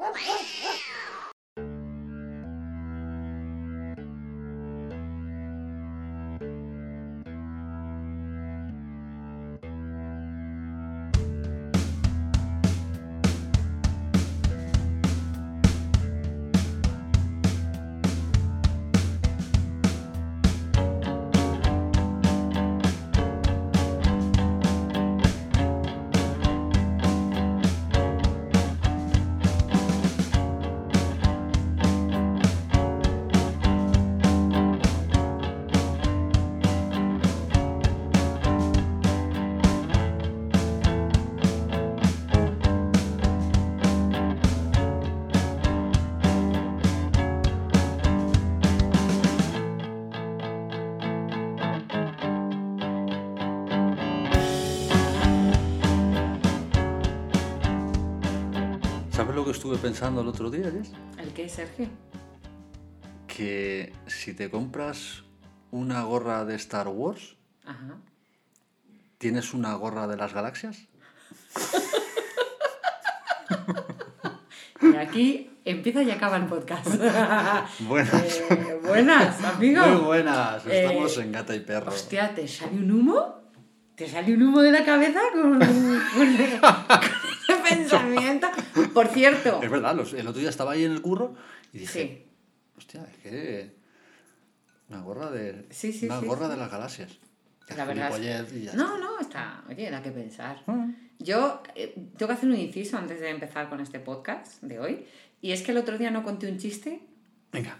Wow. estuve pensando el otro día, Jess? ¿El qué, Sergio? Que si te compras una gorra de Star Wars, Ajá. ¿tienes una gorra de las galaxias? Y aquí empieza y acaba el podcast. Buenas. Eh, buenas, amigo. Muy buenas, Eh, estamos en Gata y Perro. Hostia, ¿te sale un humo? ¿Te sale un humo de la cabeza con ese pensamiento? Por cierto, Es verdad, los- el otro día estaba ahí en el curro y dije, sí, hostia, es que una gorra de Sí, sí, una gorra de las galaxias. la verdad. es- Gilipollez y ya No, no, está. Oye, da que pensar. Ah, Yo eh, tengo que hacer un inciso antes de empezar con este podcast de hoy. Y es que el otro día no conté un chiste Venga.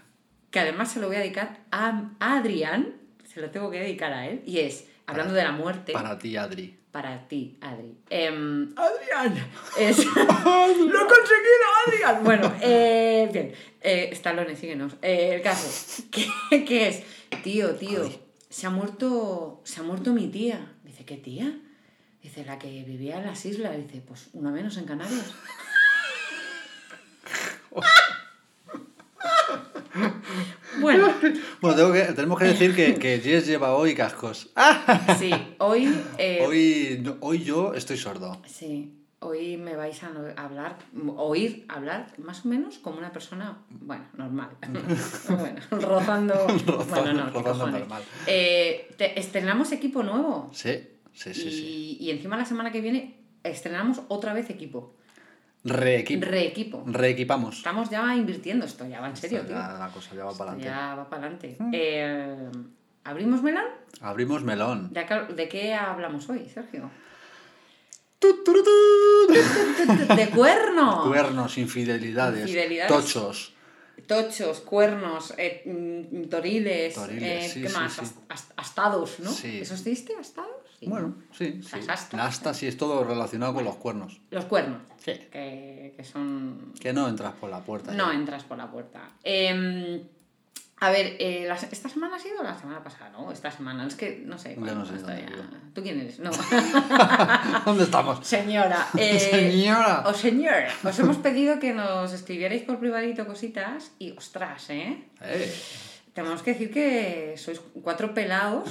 que además se lo voy a dedicar a, a Adrián. Se lo tengo que dedicar a él. Y es, hablando de la muerte. Para ti, Adri. Para ti, Adri. Em, Adrián. Es... ¡Lo he conseguido, Adrián! Bueno, eh, bien. Eh, Stallone, síguenos. Eh, el caso. ¿Qué, qué es? Tío, tío. Ay. Se ha muerto. Se ha muerto mi tía. Dice, ¿qué tía? Dice, la que vivía en las islas. Dice, pues una menos en Canarias. bueno, Bueno, tengo que- tenemos que decir que, que Jess lleva hoy cascos. sí, hoy. eh, Hoy, hoy yo estoy sordo. Sí, hoy me vais a hablar, oír hablar más o menos como una persona, bueno, normal. bueno, rozando. bueno, no, ¿qué rozando normal. Eh, te- estrenamos equipo nuevo. Sí, sí, sí, y, sí. y encima la semana que viene estrenamos otra vez equipo. Reequipo. Reequipo. Reequipamos. Estamos ya invirtiendo esto, ya va en serio, tío. Ya la cosa ya va para adelante. Ya va para adelante. Eh, ¿Abrimos melón? Abrimos melón. ¿De, acá- de qué hablamos hoy, Sergio? ¡De cuernos! Cuernos, infidelidades, Infidelidades. tochos. Tochos, cuernos, eh, mm, toriles, Toriles, eh, sí, ¿qué sí, más? sí. Astados, ¿no? Sí. ¿Eso existe? ¿Astados? Sí, Bueno, ¿no? sí, sí. Las astas. Astas sí es todo relacionado con los cuernos. Los cuernos, Sí. que, que son... Que no entras por la puerta. No ya. entras por la puerta. Em, a ver, eh, la ¿esta semana ha sido la semana pasada? No, esta semana. Es que no sé. Cuándo no sé dónde. ¿Tú quién eres? No. ¿Dónde estamos? Señora. eh, Señora. O señor, os hemos pedido que nos escribierais por privadito cositas y ostras, ¿eh? Eh, Tenemos que decir que sois cuatro pelados.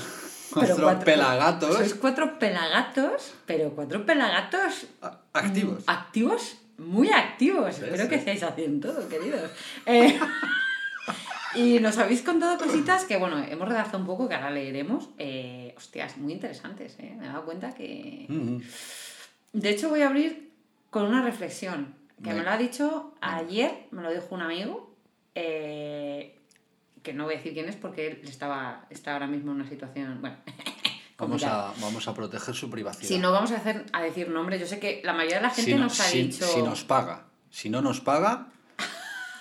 Pero Cuatro pelagatos. Sois cuatro pelagatos, pero cuatro pelagatos a- activos. activos, muy activos. Espero que estéis haciendo todo, queridos. Eh, y nos habéis contado cositas que, bueno, hemos redactado un poco, que ahora leeremos. Eh, hostias, muy interesantes, ¿eh? Me he dado cuenta que... Mm, De hecho, voy a abrir con una reflexión que me lo ha dicho ayer, me lo dijo un amigo, eh, que no voy a decir quién es porque él estaba, está ahora mismo en una situación, bueno, Vamos a, vamos a proteger su privacidad. Si no vamos a, hacer, a decir nombres, yo sé que la mayoría de la gente Si no- nos ha si- dicho, si nos paga. Si no nos paga.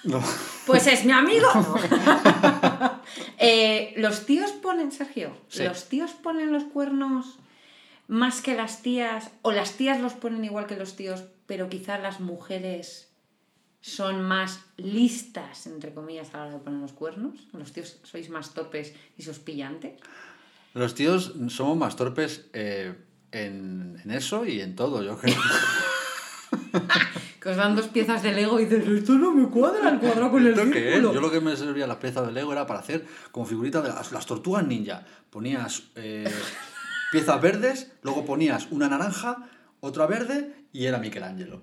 no. pues es mi amigo. No. Eh, los tíos ponen, Sergio, Sí. los tíos ponen los cuernos más que las tías, o las tías los ponen igual que los tíos, pero quizás las mujeres son más listas, entre comillas, a la hora de poner los cuernos. Los tíos sois más torpes y sospillantes. Los tíos somos más torpes eh, en, en eso y en todo, yo creo. Que os dan dos piezas de Lego y dices, esto no me cuadra el cuadrado con el círculo". Yo lo que me servía las piezas de Lego era para hacer como figuritas de las, las tortugas ninja. Ponías eh, piezas verdes, luego ponías una naranja, otra verde y era Michelangelo.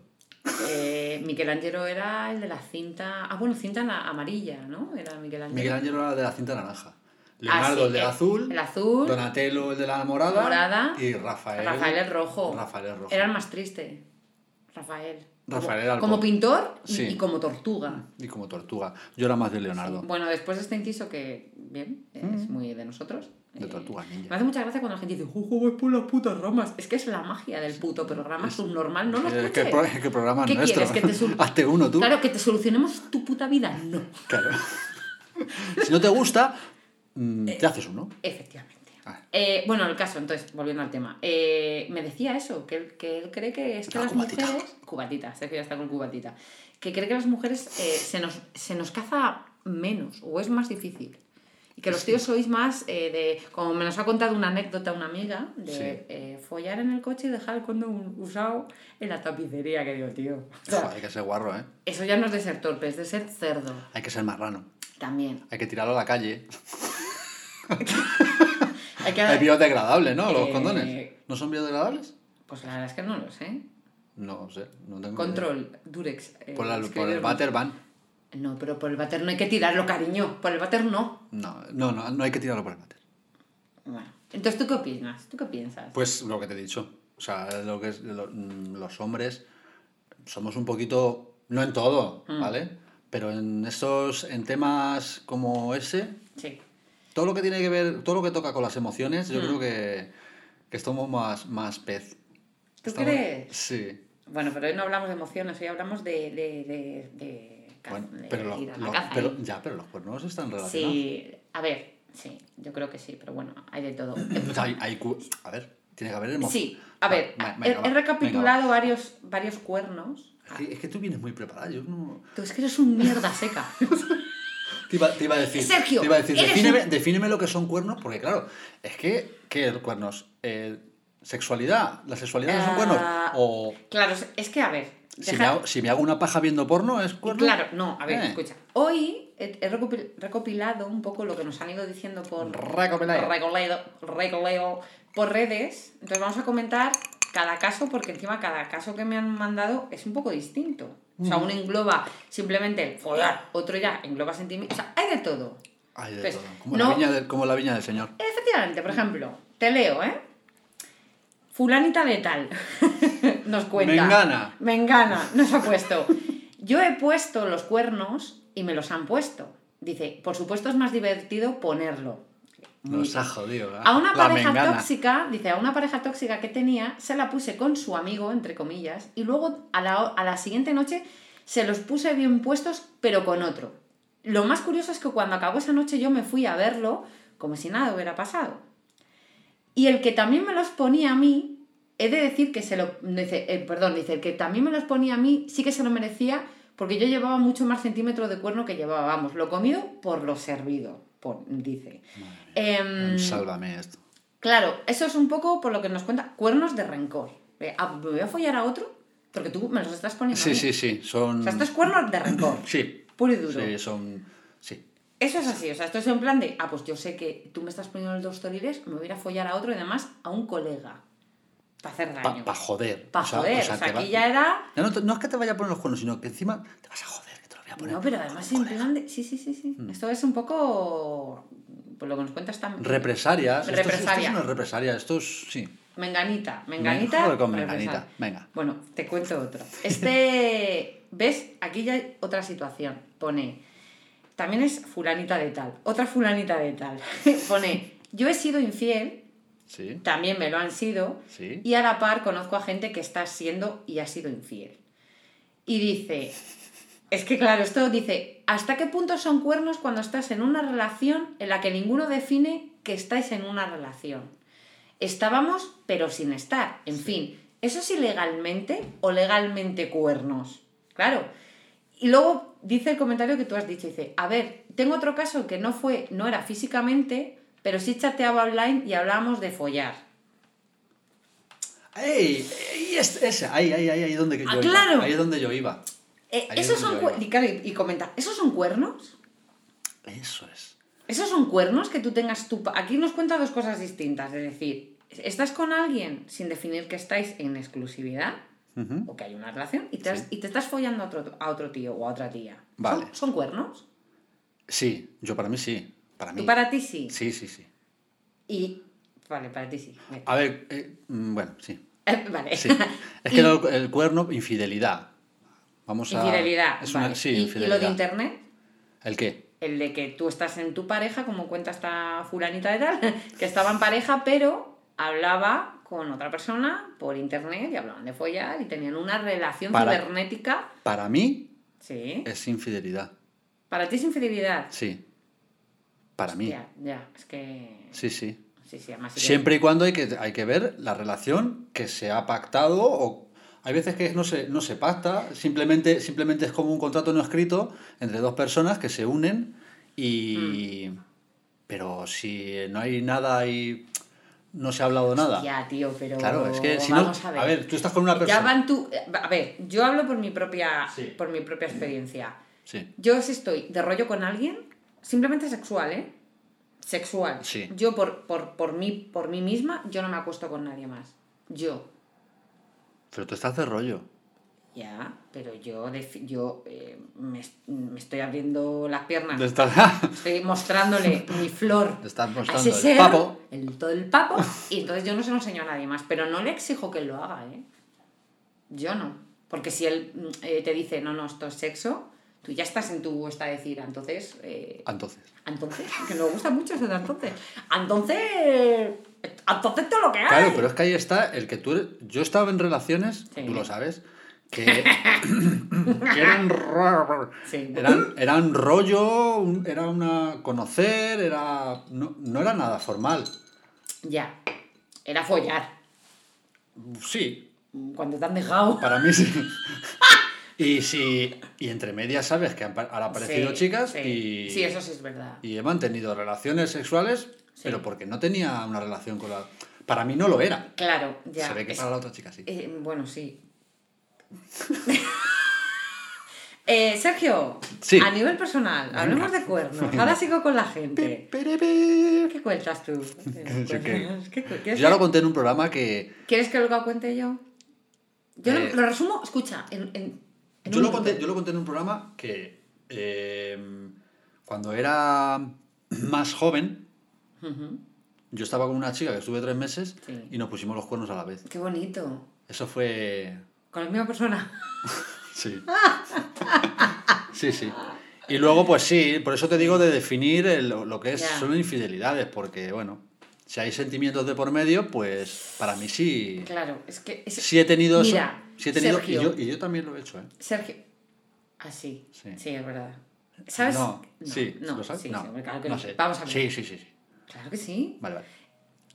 Eh, Michelangelo era el de la cinta. Ah, bueno, cinta amarilla, ¿no? Era Michelangelo. Michelangelo era de la cinta naranja. Leonardo sí, el del azul. el azul. Donatello el de la morada. Morada. Y Rafael. Rafael el rojo. Rafael el rojo. Era el más triste. Rafael. Rafael como, como pintor y, Sí. y como tortuga. Y como tortuga. Yo era más de Leonardo. Bueno, después de este inciso que, bien, es muy de nosotros. De eh, tortuga ninja. Me hace mucha gracia cuando la gente dice, ¡Ojo, vais por las putas ramas! Es que es la magia del puto programa subnormal, no lo Es escuches. es que el programa es ¿Qué nuestro. quieres? ¿Que te Hazte uno tú. Claro, que te solucionemos tu puta vida, no. Claro. si no te gusta, mm, te haces uno. Efectivamente. Ah. Eh, bueno, el caso, entonces, volviendo al tema. eh, me decía eso, que él, que él cree que es que La las cubatita. mujeres. Cubatita, sé que ya está con cubatita. Que cree que las mujeres eh, se, nos, se nos caza menos o es más difícil. Y que los tíos sois más eh, de. Como me nos ha contado una anécdota una amiga, de Sí. eh, follar en el coche y dejar el condón usado en la tapicería, que digo, tío. O sea, hay que ser guarro, ¿eh? eso ya no es de ser torpe, es de ser cerdo. Hay que ser marrano. También. Hay que tirarlo a la calle. Hay que. Es biodegradable, ¿no? Los Eh, condones. ¿No son biodegradables? Pues la verdad es que no lo sé. No sé, no tengo Control, Durex. eh, idea. Por, la- por el váter van. No, pero por el váter no hay que tirarlo, cariño. Por el váter no. No, no, no, no hay que tirarlo por el váter. Bueno. Entonces, ¿tú qué opinas? ¿Tú qué piensas? Pues lo que te he dicho. O sea, lo que es lo- mm, los hombres somos un poquito, no en todo, Mm. ¿vale? Pero en estos, en temas como ese, Sí. Todo lo que tiene que ver, todo lo que toca con las emociones, yo Mm. creo que, que estamos más, más pez. ¿Tú Estamos- crees? Sí. Bueno, pero hoy no hablamos de emociones, hoy hablamos de, de, de, de, Bueno, pero, lo- lo- caza, pero- ¿eh? ya, pero los cuernos están relacionados. Sí, a ver, sí, yo creo que sí, pero bueno, hay de todo. Hay- hay a ver, tiene que haber emociones. Sí, a ver, Va, he, venga, va, he recapitulado venga, varios, varios cuernos. Es que, es que tú vienes muy preparada, yo no... Tú es que eres un mierda seca. Te iba, te iba a decir, Sergio, te iba a decir defíneme, un- defíneme lo que son cuernos, porque claro, es que, ¿qué es cuernos? Eh, ¿Sexualidad? ¿La sexualidad no son cuernos? Ah, O Claro, es que a ver. si deja- me, hago, si me hago una paja viendo porno, ¿es cuerno? Claro, no, a ver, Eh. escucha. Hoy he he recopil- recopilado un poco lo que nos han ido diciendo por Recopilado. recopilado- recopilado por redes. Entonces vamos a comentar cada caso, porque encima cada caso que me han mandado es un poco distinto. O sea, uno engloba simplemente el follar, otro ya engloba sentimientos. O sea, hay de todo. Ay, de todo. Como, no- la viña del, como la viña del señor. Efectivamente, por ejemplo, te leo, ¿eh? Fulanita de tal nos cuenta. Mengana. Mengana, nos ha puesto. Yo he puesto los cuernos y me los han puesto. Dice, por supuesto es más divertido ponerlo. Muy Nos bien. ha jodido. ¿eh? A una La pareja mengana. tóxica, dice, a una pareja tóxica que tenía, se la puse con su amigo, entre comillas, y luego a la, a la siguiente noche se los puse bien puestos, pero con otro. Lo más curioso es que cuando acabó esa noche yo me fui a verlo como si nada hubiera pasado. Y el que también me los ponía a mí, he de decir que se lo... Dice, eh, perdón, dice, el que también me los ponía a mí sí que se lo merecía porque yo llevaba mucho más centímetro de cuerno que llevaba, vamos, lo comido por lo servido, dice. Em, Sálvame esto. Claro, eso es un poco por lo que nos cuenta cuernos de rencor. De, ah, ¿Me voy a follar a otro? Porque tú me los estás poniendo. Sí, sí, sí. Son. O sea, esto es cuernos de rencor. Sí. Puro y duro. Sí, son. Sí. Eso es así. O sea, esto es en plan de, ah, pues yo sé que tú me estás poniendo los dos toriles, me voy a ir a follar a otro y además a un colega. Para hacer daño. Para joder. Para joder. O sea, te va- aquí ya era. No, te- no es que te vaya a poner los cuernos, sino que encima te vas a joder, No, pero además en plan de. Sí, sí, sí, sí. Mm. Esto es un poco. Por lo que nos cuentas también. Represalias. Esto es- Esto es, una represalia. Esto es. Sí. Menganita, con menganita. Venga. Bueno, te cuento otro. Este, ¿ves? Aquí ya hay otra situación. Pone, también es fulanita de tal, otra fulanita de tal. Pone, yo he sido infiel, Sí. también me lo han sido, Sí. y a la par conozco a gente que está siendo y ha sido infiel. Y dice, es que claro, esto dice, ¿hasta qué punto son cuernos cuando estás en una relación en la que ninguno define que estáis en una relación? Estábamos, pero sin estar. En fin, ¿eso es ilegalmente o legalmente cuernos? Claro. Y luego dice el comentario que tú has dicho, dice, a ver, tengo otro caso que no fue, no era físicamente, pero sí chateaba online y hablábamos de follar. ¡Ey! ey, es- esa, ahí, ahí, ahí, ahí es donde yo Ah, iba. claro. Ahí es donde yo iba. Eh, ¿Esos son y, claro, y- y comenta, ¿esos son cuernos? Eso es. ¿Esos son cuernos que tú tengas tu... Aquí nos cuenta dos cosas distintas, es decir, ¿estás con alguien sin definir que estáis en exclusividad? O que hay una relación, y te, has- y te estás follando a otro, a otro tío o a otra tía. Vale. ¿Son, son cuernos? Sí, yo para mí sí. Para mí. Tú para ti sí. Sí, sí, sí. Y. Vale, para ti sí. A ver, eh, mm, bueno, sí. Eh, vale. sí. Es que el cuerno, infidelidad. Vamos a. Infidelidad. Es una- vale. sí, ¿Y- ¿Y, infidelidad. lo de internet? ¿El qué? El de que tú estás en tu pareja, como cuenta esta fulanita de tal, que estaba en pareja, pero hablaba con otra persona por internet y hablaban de follar y tenían una relación Para- cibernética. Para mí Sí. es infidelidad. Para ti es infidelidad. Sí. Para mí. Ya, ya, es que. Sí, sí. Sí, sí, además. sí que- Siempre y cuando hay que, hay que ver la relación que se ha pactado o hay veces que no se, no se pacta, simplemente, simplemente es como un contrato no escrito entre dos personas que se unen y... Mm. Pero si no hay nada y no se ha hablado nada. Ya, tío, pero. Claro, es que si no... vamos A ver. tú estás con una Ya persona... van tú. A ver, yo hablo por mi propia, Sí. por mi propia experiencia. Sí. Yo si estoy de rollo con alguien, simplemente sexual, ¿eh? Sexual. Sí. Yo por, por, por, mí, por mí misma, yo no me acuesto con nadie más. Yo. Pero tú estás de rollo. Ya, pero yo, yo eh, me, me estoy abriendo las piernas. Estás... Estoy mostrándole mi flor Te estás a mostrando ese el ser, papo. el, todo el papo, y entonces yo no se lo enseño a nadie más, pero no le exijo que él lo haga, ¿eh? Yo no. Porque si él mm, eh, te dice, no, no, esto es sexo, tú ya estás en tu esta de decir, entonces, eh, Entonces. entonces, que me gusta mucho eso de entonces, entonces, lo que hay. Claro, pero es que ahí está el que tú. Yo estaba en relaciones, Sí. tú lo sabes, que, que eran, Sí. eran, eran rollo, un- era una conocer, era no, no era nada formal. Ya, era follar, Sí, cuando te han dejado. para mí sí. Y sí, y entre medias sabes que han, pa- han aparecido Sí, chicas sí. y, Sí, eso sí es verdad. y he mantenido relaciones sexuales, Sí. pero porque no tenía una relación con la... Para mí no lo era. Claro, ya. Se ve que es- para la otra chica sí. Eh, bueno, sí. Eh, Sergio, Sí. a nivel personal, hablemos de cuernos. Ahora sigo con la gente. ¿Qué cuentas tú? ¿Qué Yo qué. ¿Qué ¿Quieres, Ya lo conté en un programa que... ¿Quieres que lo cuente yo? Yo lo- Eh, lo resumo, escucha, en, en, en Yo lo, conté, yo lo conté en un programa que eh, cuando era más joven, Yo estaba con una chica que estuve tres meses Sí. y nos pusimos los cuernos a la vez. Qué bonito. Eso fue... Con la misma persona. Sí. Sí, sí. Y luego, pues sí, por eso te digo de definir el- lo que es, son infidelidades, porque, bueno, si hay sentimientos de por medio, pues para mí sí. Claro, es que... es- Sí he tenido eso. Sí he tenido, y, Sergio. yo, y yo también lo he hecho, ¿eh? Sergio. Ah, sí. Sí. Sí, es verdad. ¿Sabes? No, sí, no, ¿lo sabes? sí, no, sí, claro que no no. sé. Vamos a ver. Sí, sí, sí, sí. Claro que sí. Vale, vale.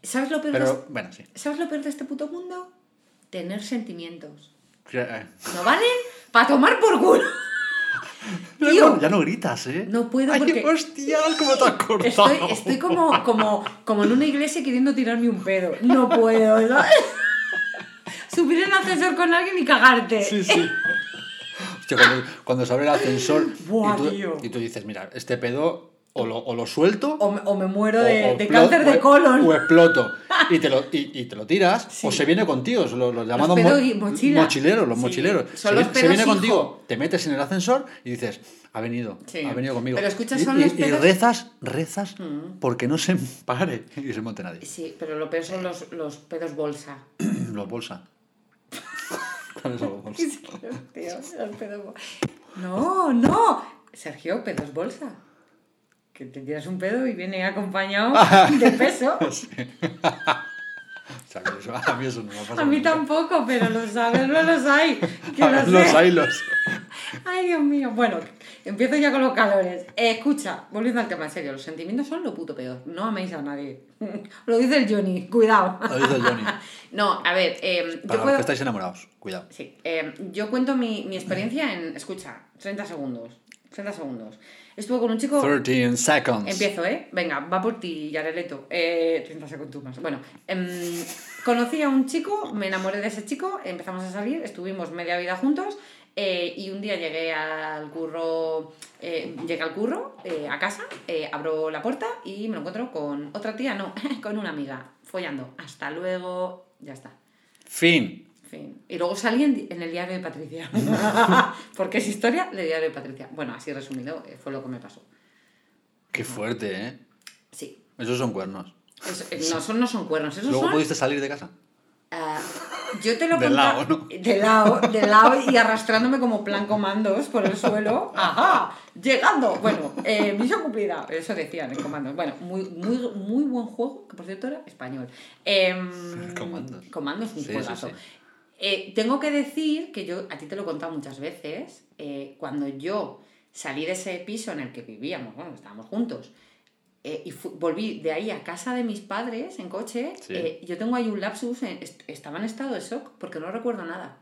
¿Sabes lo peor de bueno, sí. ¿Sabes lo peor de este puto mundo? Tener sentimientos. Eh, ¿No vale? ¡Para tomar por culo! Ya Tío. no, ya no gritas, ¿eh? No puedo Ay, porque- hostia, cómo te has cortado. Estoy, estoy como, como, como en una iglesia queriendo tirarme un pedo. No puedo, ¿sabes? Subir en el ascensor con alguien y cagarte. Sí, sí. Hostia, cuando, cuando se abre el ascensor Buah, y, tú, tío. y tú dices, mira, este pedo o lo, o lo suelto O, me- o me muero de, de cáncer de o- colon. O exploto. Y te lo, y, y te lo tiras. Sí. O se viene contigo. Los, los llamados pedos mo- mochila. mochileros, los Sí. mochileros. Son se, los viene- se viene hijo. contigo, te metes en el ascensor y dices, ha venido, Sí. ha venido conmigo. Pero escucha, y, son y- los y rezas, rezas Mm. porque no se pare y se monte nadie. Sí, pero lo peor son los, los pedos bolsa. Los bolsa. ¿Cuáles son los bolsa? Los pedos No, no. Sergio, pedos bolsa. Que te tiras un pedo y viene acompañado de peso. Sí. O sea, eso- a mí eso no me ha pasado A mí nunca. tampoco, pero los sabes, no los hay. Que los sé. hay, los. Ay, Dios mío. Bueno, empiezo ya con los calores. Eh, escucha, volviendo al tema, en serio, los sentimientos son lo puto peor. No améis a nadie. Lo dice el Johnny, cuidado. Lo dice el Johnny. No, a ver, eh, Para yo los puedo... que estáis enamorados, cuidado. Sí, eh, yo cuento mi, mi experiencia en, escucha, 30 segundos. 30 segundos. Estuve con un chico... 13 seconds. Empiezo, ¿eh? Venga, va por ti, Yareleto. Eh, 30 segundos más. Bueno, em, conocí a un chico, me enamoré de ese chico, empezamos a salir, estuvimos media vida juntos eh, y un día llegué al curro, eh, llegué al curro, eh, a casa, abro la puerta y me lo encuentro con otra tía, no, con una amiga, follando. Hasta luego, ya está. Fin. Fin. Y luego salí en, en el diario de Patricia. Porque es historia del diario de Patricia. Bueno, así resumido, eh, fue lo que me pasó. Qué fuerte, ¿eh? Sí. Esos son cuernos. Eso- eh, no, son, no son cuernos, esos Luego son... pudiste salir de casa. Ah, yo te lo De lado, ¿no? De lado, de lado y arrastrándome como plan comandos por el suelo. ¡Ajá! Llegando. Bueno, eh, misión cumplida. Eso decían en comandos. Bueno, muy, muy, muy buen juego, que por cierto era español. Em, Comandos. Comandos, un Sí, sí, juegazo. sí. Eh, tengo que decir que yo, a ti te lo he contado muchas veces, eh, cuando yo salí de ese piso en el que vivíamos, bueno, estábamos juntos, eh, y volví de ahí a casa de mis padres en coche, Sí. eh, yo tengo ahí un lapsus, en- est- estaba en estado de shock porque no recuerdo nada.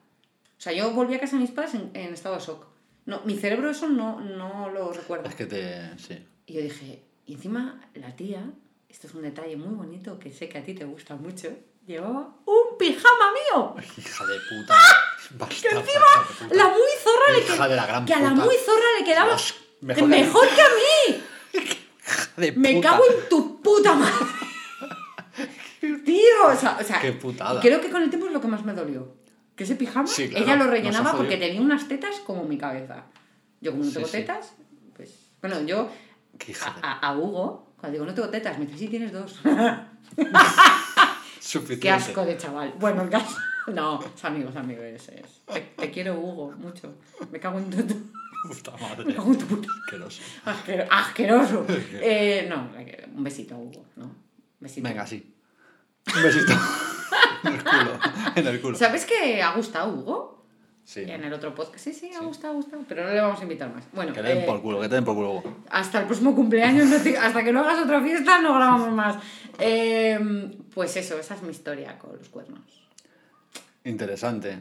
O sea, yo volví a casa de mis padres en, en estado de shock. No, mi cerebro eso no, no lo recuerda. Es que te. Sí. Y yo dije, y encima la tía, esto es un detalle muy bonito que sé que a ti te gusta mucho, llevaba un pijama mío. Hija de puta. Basta, Que encima la muy zorra le quedaba. Que a la muy zorra le quedaba. Dios, mejor mejor, que a mí. Hija de Me puta. cago en tu puta madre. Tío, o sea, o sea, Qué putada. Creo que con el tiempo es lo que más me dolió. Que ese pijama, Sí, claro, ella lo rellenaba porque tenía unas tetas como mi cabeza. Yo como no tengo sí. tetas, pues... Bueno, yo a- a Hugo, cuando digo no tengo tetas, me dice sí tienes dos. Suficiente. Qué asco de chaval. Bueno, el caso... No, es amigo, es amigo, es, es- Te, te quiero, Hugo, mucho. Me cago en tu... Puta Me madre. cago en tu puta... Asqueroso. Asquero- asqueroso. Eh, no, un besito a Hugo, ¿no? Besito. Venga, sí. Un besito. en el culo. En el culo. ¿Sabes que ha gustado Hugo? Sí. En el otro podcast. Sí, sí, ha gustado, ha gustado. Pero no le vamos a invitar más. Bueno, Que te den eh, por culo, que te den por culo. Hasta el próximo cumpleaños, no te- hasta que no hagas otra fiesta, no grabamos más. Eh, pues eso, esa es mi historia con los cuernos. Interesante.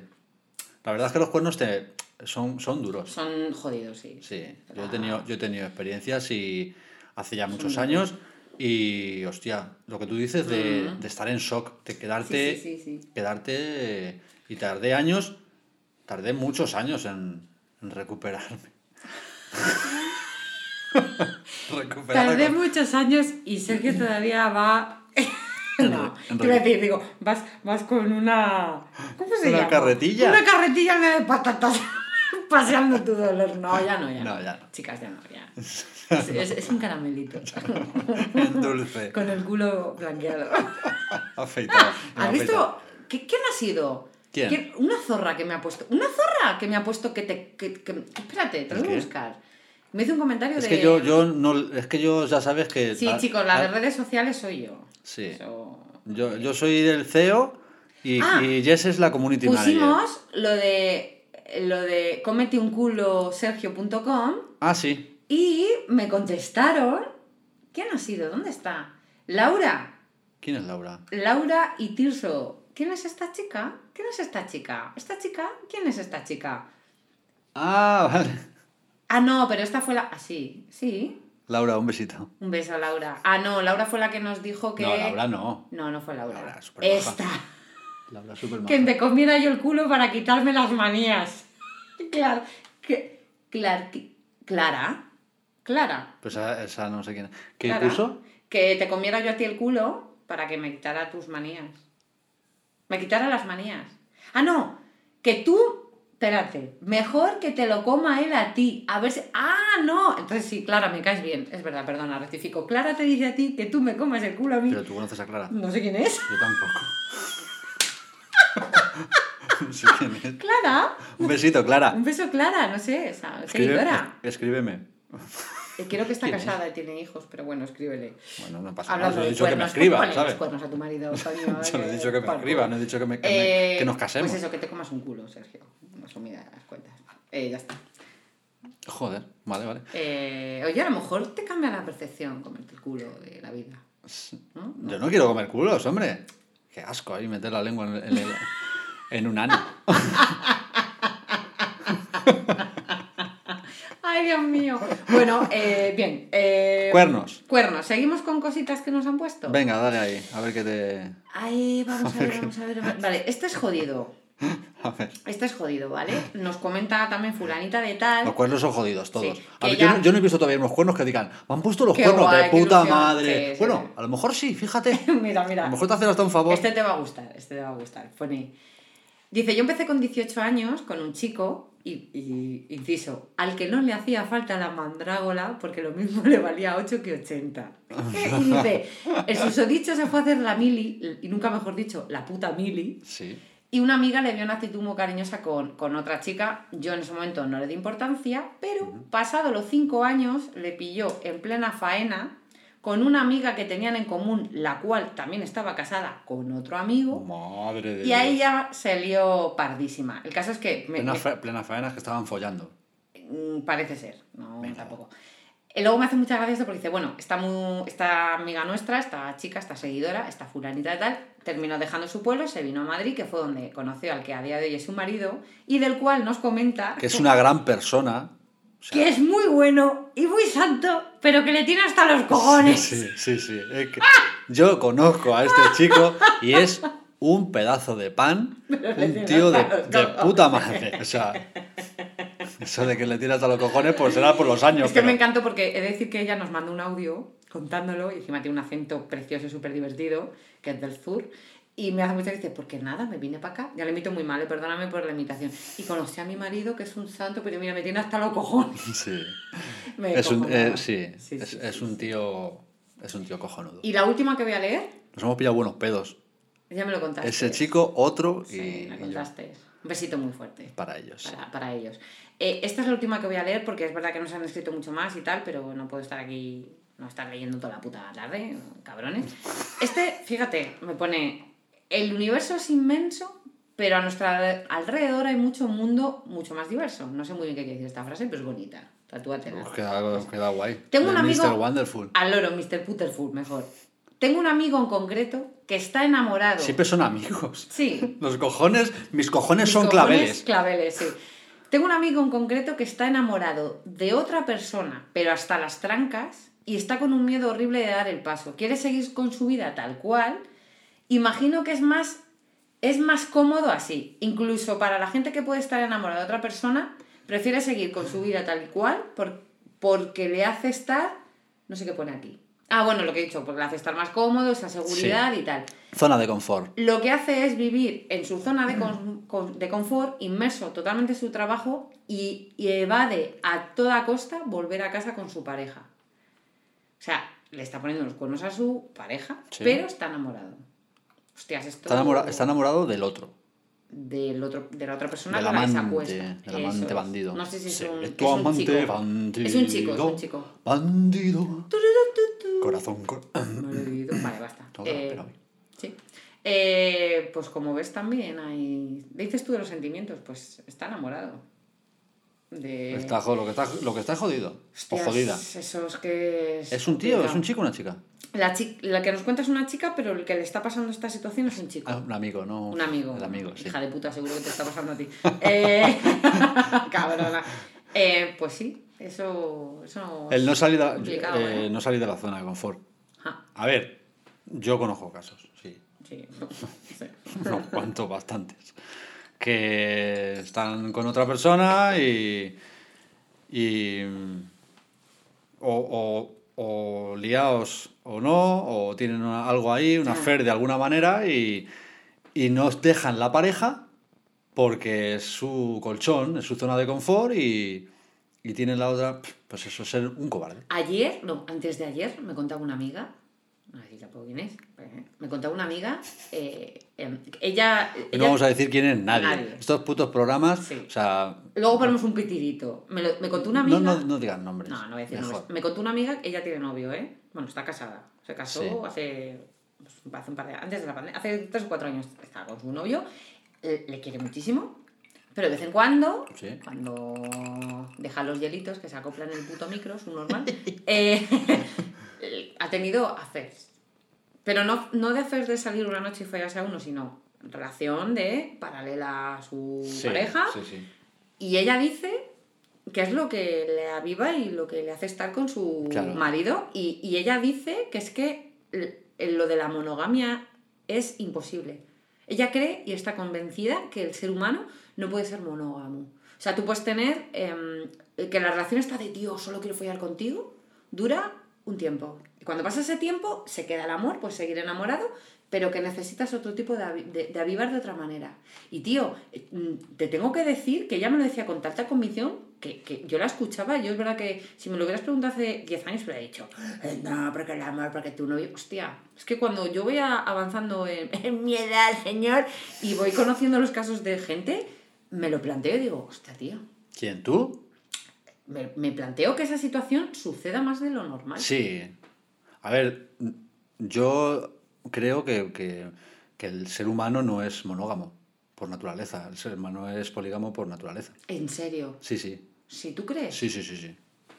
La verdad es que los cuernos te son, son duros. Son jodidos, sí. Sí, yo he tenido, yo he tenido experiencias y hace ya muchos Son años y, hostia, lo que tú dices de, de estar en shock, de quedarte, Sí, sí, sí, sí. quedarte y tardé años, tardé muchos años en, en recuperarme. Recuperarme Tardé muchos años y Sergio todavía va. no, a decir, digo, vas, vas con una. ¿Cómo se Una llama? carretilla. Una carretilla en medio de patatas. paseando tu dolor. No, ya no, ya No, ya no. Chicas, ya no, ya. Es, es- es un caramelito. en dulce, con el culo blanqueado. afeitado. ¿Has visto? ¿Qué, ¿Quién ha sido? ¿Quién? ¿Quién? Una zorra que me ha puesto. Una zorra que me ha puesto que te. Que, que- espérate, te lo ¿El voy a buscar. Me hizo un comentario Es de. que yo, yo no, es que yo ya sabes que... Sí, chicos, la de redes sociales soy yo. Sí. Eso- Yo, yo soy del CEO y, Ah, y Jess es la community manager. Pusimos lo de. Lo de cómete un culo sergio.com Ah, sí. y me contestaron. ¿Quién ha sido? ¿Dónde está? Laura. ¿Quién es Laura? Laura y Tirso. ¿Quién es esta chica? ¿Quién es esta chica? ¿Esta chica? ¿Quién es esta chica? Ah, vale. Ah, no, pero esta fue la. Ah, sí, sí. Laura, un besito. Un beso a Laura. Ah, no, Laura fue la que nos dijo que. No, Laura no. No, no fue Laura. Laura, esta. Laura, súper Que me comiera yo el culo para quitarme las manías. Claro. Que, clar- que- Clara. Clara. Pues esa, esa no sé quién. ¿Qué Clara, puso? Que te comiera yo a ti el culo para que me quitara tus manías. Me quitara las manías. Ah, no. Que tú. Espérate. Mejor que te lo coma él a ti. A ver si. Ah, no. Entonces sí, Clara, me caes bien. Es verdad, perdona, rectifico. Clara te dice a ti que tú me comas el culo a mí. Pero tú conoces a Clara. No sé quién es. Yo tampoco. no sé quién es. Clara. Un besito, Clara. Un beso, Clara. No sé. Esa Escribe- escríbeme. Eh, Creo que está ¿Quién es? casada y tiene hijos, pero bueno, escríbele. Bueno, no pasa nada. Solo he dicho que me cuernos, escriba, ponle los ¿sabes? cuernos a tu marido, Antonio, Solo he eh, dicho que me por escriba, culo. no he dicho que, me- que me- Eh, que nos casemos. Pues eso, que te comas un culo, Sergio. Resumidas cuentas. Eh, ya está. Joder, vale, vale. Eh, oye, a lo mejor te cambia la percepción comerte el culo de la vida. ¿no? Yo no quiero comer culos, hombre. Qué asco ahí meter la lengua en, el- en el- en un ano. Ay, Dios mío. Bueno, eh, bien. eh, Cuernos. Cuernos. ¿Seguimos con cositas que nos han puesto? Venga, dale ahí, a ver qué te... Ay, vamos a ver, vamos a ver. Vale, este es jodido. A ver. Este es jodido, ¿vale? Nos comenta también fulanita de tal. Los cuernos son jodidos, todos. Sí, a ver, ya- yo, no, yo no he visto todavía unos cuernos que digan, me han puesto los Qué cuernos guay, de puta ilusión". madre. Sí, bueno, sí. a lo mejor sí, fíjate. mira, A mira. lo mejor te hacen hasta un favor. Este te va a gustar, este te va a gustar. Pone. Dice, yo empecé con 18 años con un chico, y, y, inciso, al que no le hacía falta la mandrágola porque lo mismo le valía 8 que 80. y dice, el susodicho se fue a hacer la mili, y nunca mejor dicho, la puta mili. Sí. Y una amiga le vio una actitud muy cariñosa con, con otra chica. Yo en ese momento no le di importancia, pero pasado los cinco años le pilló en plena faena con una amiga que tenían en común, la cual también estaba casada con otro amigo. Madre de Y ahí ya se lió pardísima. El caso es que... me- Plena, me- plena faena que estaban follando. Mm, Parece ser, no Venga. tampoco. Y luego me hace mucha gracia esto porque dice, bueno, esta, mu- esta amiga nuestra, esta chica, esta seguidora, esta fulanita de tal, terminó dejando su pueblo, se vino a Madrid, que fue donde conoció al que a día de hoy es su marido, y del cual nos comenta Que es una gran persona. O sea, que es muy bueno y muy santo, pero que le tiene hasta los cojones. Sí, sí, sí. es que yo conozco a este chico y es un pedazo de pan, un tío de, de puta madre. O sea, eso de que le tiras a los cojones, pues será por los años. Es que pero- me encantó porque he de decir que ella nos mandó un audio contándolo y encima tiene un acento precioso y súper divertido, que es del sur. Y me hace mucha gracia, porque nada, me vine para acá. Ya le imito muy mal, eh, perdóname por la imitación. Y conocí a mi marido, que es un santo, pero mira, me tiene hasta los cojones. Sí. Me Es un, eh, sí, Sí, es, sí, es sí, un tío. Es un tío cojonudo. Y la última que voy a leer, Nos hemos pillado buenos pedos. ya me lo contaste. Ese chico, otro y, Sí, me contaste. Un besito muy fuerte. Para ellos. para, para ellos. Eh, esta es la última que voy a leer porque es verdad que nos han escrito mucho más y tal, pero no puedo estar aquí, no estar leyendo toda la puta tarde, cabrones. Este, fíjate, me pone, el universo es inmenso, pero a nuestro alre- alrededor hay mucho mundo mucho más diverso. No sé muy bien qué quiere decir esta frase, pero es bonita. Tatúatela. Os queda, queda guay. Tengo De un amigo- Mr. Wonderful. Al loro, Mr. Putterful, mejor. Tengo un amigo en concreto que está enamorado. Siempre son amigos. Sí, Los cojones, mis cojones Mis son cojones, claveles. Claveles, sí. Tengo un amigo en concreto que está enamorado de otra persona, pero hasta las trancas, y está con un miedo horrible de dar el paso. Quiere seguir con su vida tal cual. Imagino que es más, es más cómodo así. Incluso para la gente que puede estar enamorada de otra persona, prefiere seguir con su vida tal cual por- porque le hace estar, no sé qué pone aquí. Ah, bueno, lo que he dicho, porque le hace estar más cómodo, esa seguridad y tal Zona de confort. lo que hace es vivir en su zona de, con- con- de confort, inmerso totalmente en su trabajo y, y evade a toda costa volver a casa con su pareja. O sea, le está poniendo los cuernos a su pareja, Sí. pero está enamorado. Hostias, esto... Está enamorado, está enamorado del otro. Del otro, de la otra persona Del amante, del amante bandido. No sé si es Sí, un, es es tu un amante chico. bandido. Es un chico, es un chico. Bandido. Corazón. cor-. Vale, basta. No, Eh, pero- sí. Eh, pues como ves también hay... Dices tú de los sentimientos, pues está enamorado. De... Está, lo, que está, lo que está jodido. Hostias, o jodida. Eso es que... ¿Es un tío? ¿Es un chico o una chica? La, chi- la que nos cuenta es una chica, pero el que le está pasando esta situación es un chico. Ah, un amigo, ¿no? Un amigo. El amigo, sí. Hija de puta, seguro que te está pasando a ti. Eh, Cabrona. Eh, pues sí, eso... eso El no salir, de, eh, ¿eh? no salir de la zona de confort. Ajá, A ver, yo conozco casos, sí. sí. sí. unos cuantos, bastantes, que están con otra persona y, y o, o, o liados o no, o tienen una- algo ahí, una fer de alguna manera y, y nos dejan la pareja porque es su colchón, es su zona de confort y, y tienen la otra, pues eso, ser un cobarde. Ayer, no, antes de ayer, me contaba una amiga, no sé tampoco quién es, me contaba una amiga, eh, em, ella... No vamos a decir quién es nadie. Nadie. Estos putos programas, Sí. o sea, Luego ponemos un pitirito. Me, lo- me contó una amiga... no, no, no digan nombres. No, no voy a decir nombres. Me contó una amiga, ella tiene novio, ¿eh? Bueno, está casada. Se casó Sí. hace, pues, hace un par de antes de la pandemia, hace tres o cuatro años estaba con su novio. Le, le quiere muchísimo, pero de vez en cuando, Sí. cuando deja los hielitos que se acoplan en el puto micro, su normal, eh, ha tenido affairs. Pero no, no de affairs de salir una noche y follarse a uno, sino relación de paralela a su Sí, pareja. sí, sí. Y ella dice que es lo que le aviva y lo que le hace estar con su Claro. marido. Y, y ella dice que es que lo de la monogamia es imposible. Ella cree y está convencida que el ser humano no puede ser monógamo. O sea, tú puedes tener em, que la relación está de Dios, solo quiero follar contigo, dura un tiempo. Y cuando pasa ese tiempo, se queda el amor, pues seguir enamorado, pero que necesitas otro tipo de, avi- de, avivar de otra manera. Y tío, eh, mm, te tengo que decir que ella me lo decía con tanta convicción que, que yo la escuchaba. Yo es verdad que si me lo hubieras preguntado hace 10 años, hubiera dicho, "Eh, no, porque el amor, porque tu novio. Hostia, es que cuando yo voy avanzando en, en mi edad, señor, y voy conociendo los casos de gente, me lo planteo y digo, hostia, tío. ¿Quién tú? Me, me planteo que esa situación suceda más de lo normal. Sí. A ver, yo creo que, que- que el ser humano no es monógamo por naturaleza. El ser humano es polígamo por naturaleza. En serio. Sí, sí. Si tú crees. Sí, sí, sí, sí.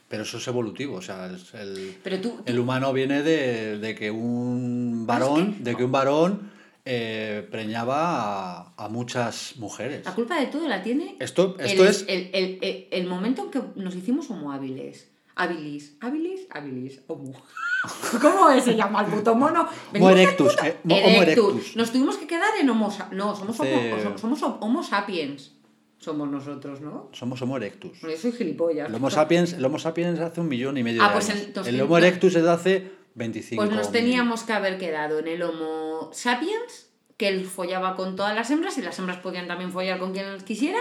Pero eso es evolutivo. O sea, el, Pero tú, el humano viene de, de que un varón, de que un varón eh, preñaba a, a muchas mujeres. la culpa de todo la tiene Esto, esto el, es. el, el, el- el momento en que nos hicimos homo hábiles. Hábilis, hábilis, homo. ¿Cómo se llama el puto mono? Del erectus, puto- eh, homo erectus. Nos tuvimos que quedar en homo No, somos, homo, somos homo sapiens. Somos nosotros, ¿no? Somos Homo erectus. Bueno, yo soy gilipollas. El Homo sapiens, el Homo sapiens hace un millón y medio Ah, de pues años. el Homo erectus es de hace 25 Pues nos teníamos que haber quedado en el Homo sapiens, que él follaba con todas las hembras y las hembras podían también follar con quien quisiera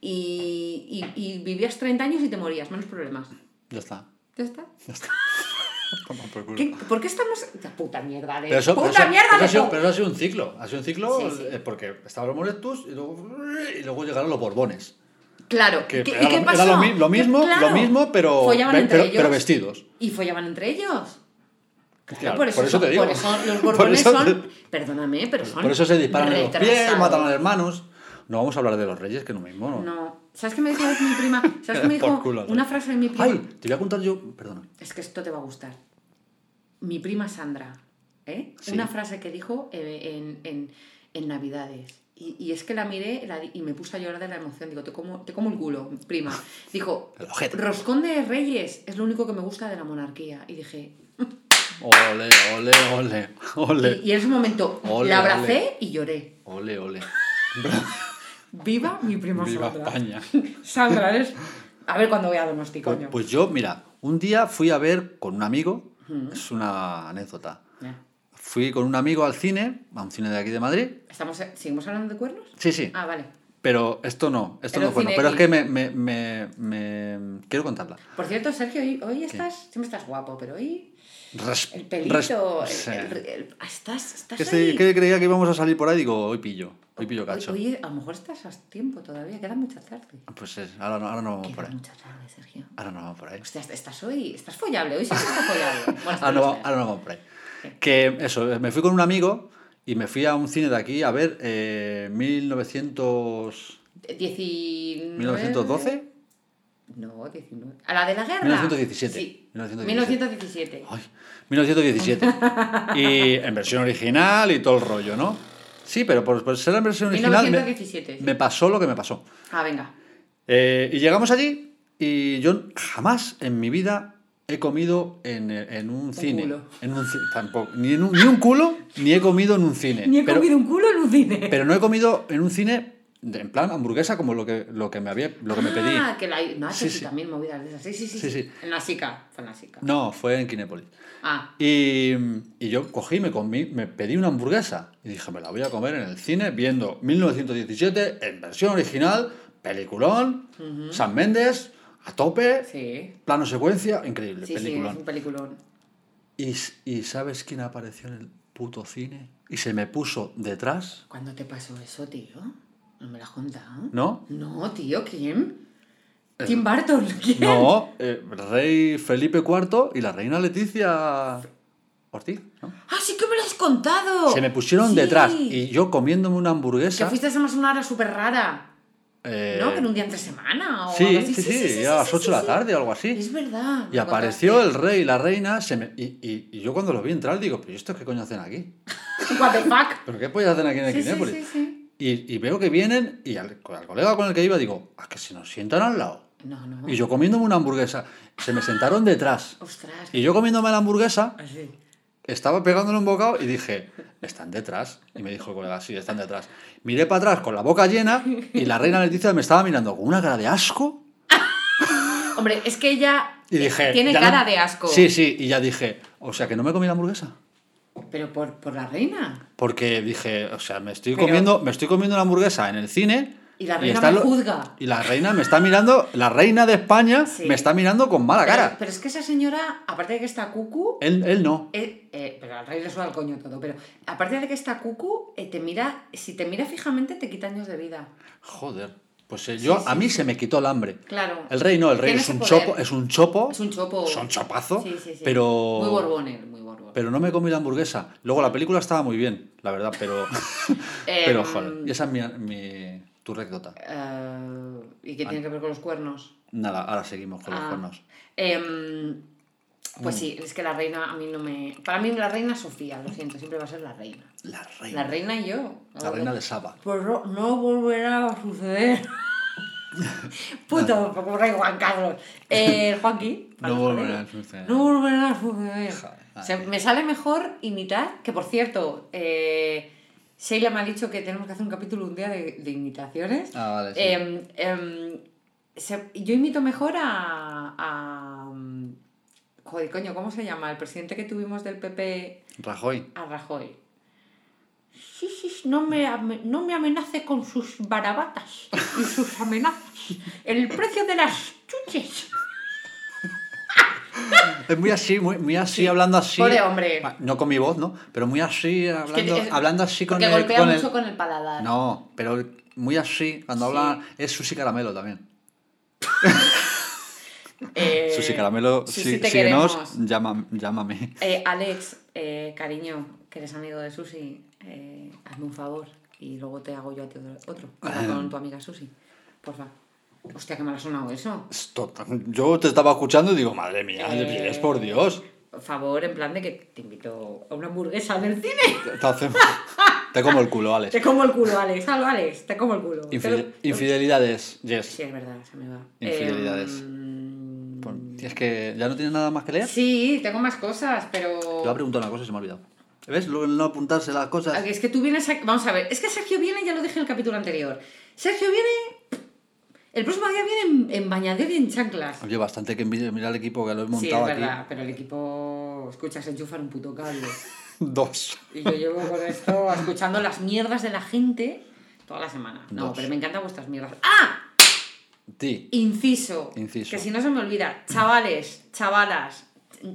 y, y- y vivías 30 años y te morías, menos problemas. Ya está. ¿Ya está? Ya está. Por. ¿Qué- ¿Por qué estamos...? La puta mierda de... Pero eso, pero ¡Puta eso- mierda pero de eso ha sido- pero eso ha sido un ciclo. Ha sido un ciclo Sí, sí. eh, porque estaba el Homo erectus y luego, y luego llegaron los Borbones. Claro, Que ¿y qué, era y qué lo- pasó? era lo, mismo, claro, lo mismo, pero, follaban ve- entre pero, ellos. pero vestidos. Y follaban entre ellos. Claro, por, eso, por eso son- te digo. por eso los borbones eso son... Perdóname, pero son Por eso se disparan en los pies, matan a los hermanos. No vamos a hablar de los reyes, que no mismo, ¿no? No. ¿Sabes qué me dijo mi prima? ¿Sabes qué me dijo? culo, Una frase de mi prima. Ay, te voy a contar yo. Perdona. Es que esto te va a gustar. Mi prima Sandra, ¿eh? Sí. Una frase que dijo eh, en, en- en Navidades. Y, y es que la miré la y me puse a llorar de la emoción. Digo, te como, te como el culo, prima. Dijo, roscón de reyes es lo único que me gusta de la monarquía. Y dije, Ole, ole, ole, ole. y, y en ese momento Ole, la abracé ole. y lloré. Ole, ole. ¡Viva mi prima Viva Sandra! España. Sandra, eres... A ver cuándo voy a Donosti, Pues, pues yo, mira, un día fui a ver con un amigo, es una anécdota. Ya. Fui con un amigo al cine, a un cine de aquí de Madrid. ¿Estamos, ¿Seguimos hablando de cuernos? Sí, sí. Ah, vale. Pero esto no, esto no fue. no. cine Pero es que me, me, me, me- quiero contarla. Por cierto, Sergio, hoy, hoy estás... Siempre estás guapo, pero hoy... Res- El pelito, res- el- sí. el- el- ah, estás, estás Que, ahí. se- que creía que íbamos a salir por ahí, digo, hoy pillo, hoy pillo cacho. Oye, a lo mejor estás a tiempo todavía, queda mucha tarde. Pues es, ahora no, ahora no vamos por ahí. mucha tarde, Sergio. Ahora no vamos por ahí. Hostia, estás hoy, estás follable, hoy sí que estás follable. Ahora Ah, no, ahora no vamos por ahí. Que eso, me fui con un amigo y me fui a un cine de aquí a ver eh, 1900... está bien. 19... 1912. No, 19. ¿A la de la guerra? 1917. Sí. 1917. 1917. Ay, 1917. y en versión original y todo el rollo, ¿no? Sí, pero por, por ser en versión original me, 1917. sí. me pasó lo que me pasó. Ah, venga. Eh, y llegamos allí y yo jamás en mi vida he comido en, en un, cine. culo. En un, tampoco. Ni, en un, ni un culo, ni he comido en un cine. Ni he pero, comido un culo en un cine. pero no he comido en un cine en plan hamburguesa como lo que, lo que me había lo que me pedí. Ah, que la... No, Sí, sí, sí. también movidas de esas. Sí, sí, sí. Sí. En la SICA. Fue en la SICA. No, fue en Kinépolis. Ah, Y, y yo cogí, me, comí, me pedí una hamburguesa y dije, me la voy a comer en el cine viendo 1917 en versión original, peliculón, San Méndez, a tope, sí. plano secuencia, increíble, Sí, sí, es peliculón. un peliculón. y, ¿Y sabes quién apareció en el puto cine? Y se me puso detrás, ¿Cuándo te pasó eso, tío? ¿No me lo has contado? ¿no? No, tío, ¿quién? Tim Burton, ¿quién? No, eh, rey Felipe IV y la reina Leticia Ortiz, ¿no? ¡Ah, sí que me lo has contado! Se me pusieron Sí. detrás y yo comiéndome una Que hamburguesa. fuiste además una hora súper rara. eh, ¿No? Que en un día entre semana o Sí, algo así. sí, sí, a las 8 de la tarde o algo así. Es verdad. Y apareció el rey y la reina, se me- y, y- y yo cuando los vi entrar digo, pero ¿y estos qué coño hacen aquí? What the fuck. ¿Pero qué pollas hacen aquí en Sí, sí, Equinépolis? sí, sí. Y, y veo que vienen y al, al colega con el que iba digo, ¿a que se nos sientan al lado? No, no. Y yo comiéndome una hamburguesa, se me sentaron detrás. Ostras. Y yo comiéndome la hamburguesa, Así. estaba pegándole un bocado y dije, están detrás. Y me dijo el colega, sí, están detrás. Miré para atrás con la boca llena y la reina Leticia me estaba mirando con una cara de asco. Hombre, es que ella Y dije. Tiene no- cara de asco. Sí, sí, y ya dije, o sea que no me comí la hamburguesa. Pero por, por la reina. Porque dije, o sea, me estoy Pero- comiendo, me estoy comiendo una hamburguesa en el cine. Y la reina está me lo- juzga. Y la reina me está mirando, la reina de España Sí. me está mirando con mala Pero, cara. pero es que esa señora, aparte de que está cucu, Él, él no. eh, eh, pero al rey le suena al coño todo, pero aparte de que está cucu, eh, te mira, si te mira fijamente te quita años de vida. Joder. Pues eh, yo, Sí, a sí, mí sí. se me quitó el hambre. Claro. El rey no, el rey Tiene es ese un, poder. chopo, es un chopo. Es un chopo. Son chopazo. Sí, sí, sí. Pero. Muy borbón él, muy borbón. Pero no me comí la hamburguesa. Luego la película estaba muy bien, la verdad, pero. pero Em, joder. Esa es mi, mi- tu anécdota. Eh, ¿Y qué tiene que ver con los cuernos? Nada, ahora seguimos con los Ah. cuernos. Em, Mm. pues sí, es que la reina a mí no me... Para mí la reina Sofía, lo siento, siempre va a ser la reina. La reina. La reina y yo. La reina de Saba. Pues no, no volverá a suceder. Puto, como rey Juan Carlos. Eh, Juanqui. No los volverá colegas. a suceder. No volverá a suceder. Joder, me sale mejor imitar, que por cierto, eh, Sheila me ha dicho que tenemos que hacer un capítulo un día de, de imitaciones. Ah, vale, sí. Em, em, se- yo imito mejor a, a. mm, Joder, coño, ¿cómo se llama? El presidente que tuvimos del PP Rajoy. a Rajoy. Sí, sí, no me, no me amenace con sus barabatas y sus amenazas. El precio de las chuches. Es muy así, muy, muy así, hablando así. Pobre hombre. No con mi voz, ¿no? Pero muy así, hablando, es- hablando así con el. golpea con mucho el- con el paladar. No, pero muy así, cuando Sí. habla. Es Susi Caramelo también. Eh, Susi Caramelo, sí, te síguenos, llama- llámame. Eh, Alex, eh, cariño, que eres amigo de Susi, eh, hazme un favor y luego te hago yo a ti otro. con tu amiga Susi, porfa. Hostia, que me ha sonado eso. Yo te estaba escuchando y digo, madre mía, Eh, pides por Dios. Favor, en plan de que te invito a una hamburguesa en el cine. Te, hacemos- te como el culo, Alex. Te como el culo, Alex. Algo, Alex, te como el culo. Te- infidelidades, yes. Sí, es verdad, se me va. Infidelidades. Pues, Es que ya no tienes nada más que leer. Sí, tengo más cosas, pero... Te voy a preguntar una cosa y se me ha olvidado. ¿Ves? Luego no apuntarse las cosas. Es que tú vienes a... Vamos a ver, es que Sergio viene, ya lo dije en el capítulo anterior. Sergio viene... El próximo día viene en, en bañadero y en chanclas. Oye, bastante que mira el equipo que lo he Sí, es montado aquí. verdad, pero el equipo... Escucha, se enchufan un puto cable. Dos. Y yo llevo con esto escuchando las mierdas de la gente toda la semana. No, Dos. pero me encantan vuestras mierdas. ¡Ah! Ti. Inciso. Inciso. Que si no se me olvida. Chavales, chavalas,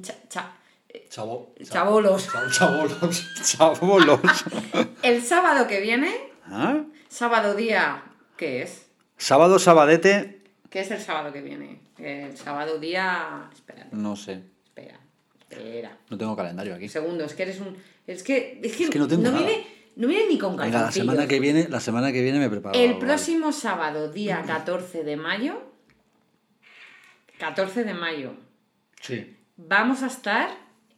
cha- cha- Chavo. chabolos. Chavolos. Chavolos. El sábado que viene, ¿Ah? sábado día, ¿qué es? Sábado, sabadete. ¿Qué es el sábado que viene? El sábado día... Espera, No sé. espera, espera. No tengo calendario aquí. Un segundo, es que eres un... Es que, es que, Es que no tengo nada. viene, no viene ni con Venga, la semana que viene, la semana que viene me preparo. El algo, próximo sábado, día 14 de mayo, 14 de mayo. Sí. vamos a estar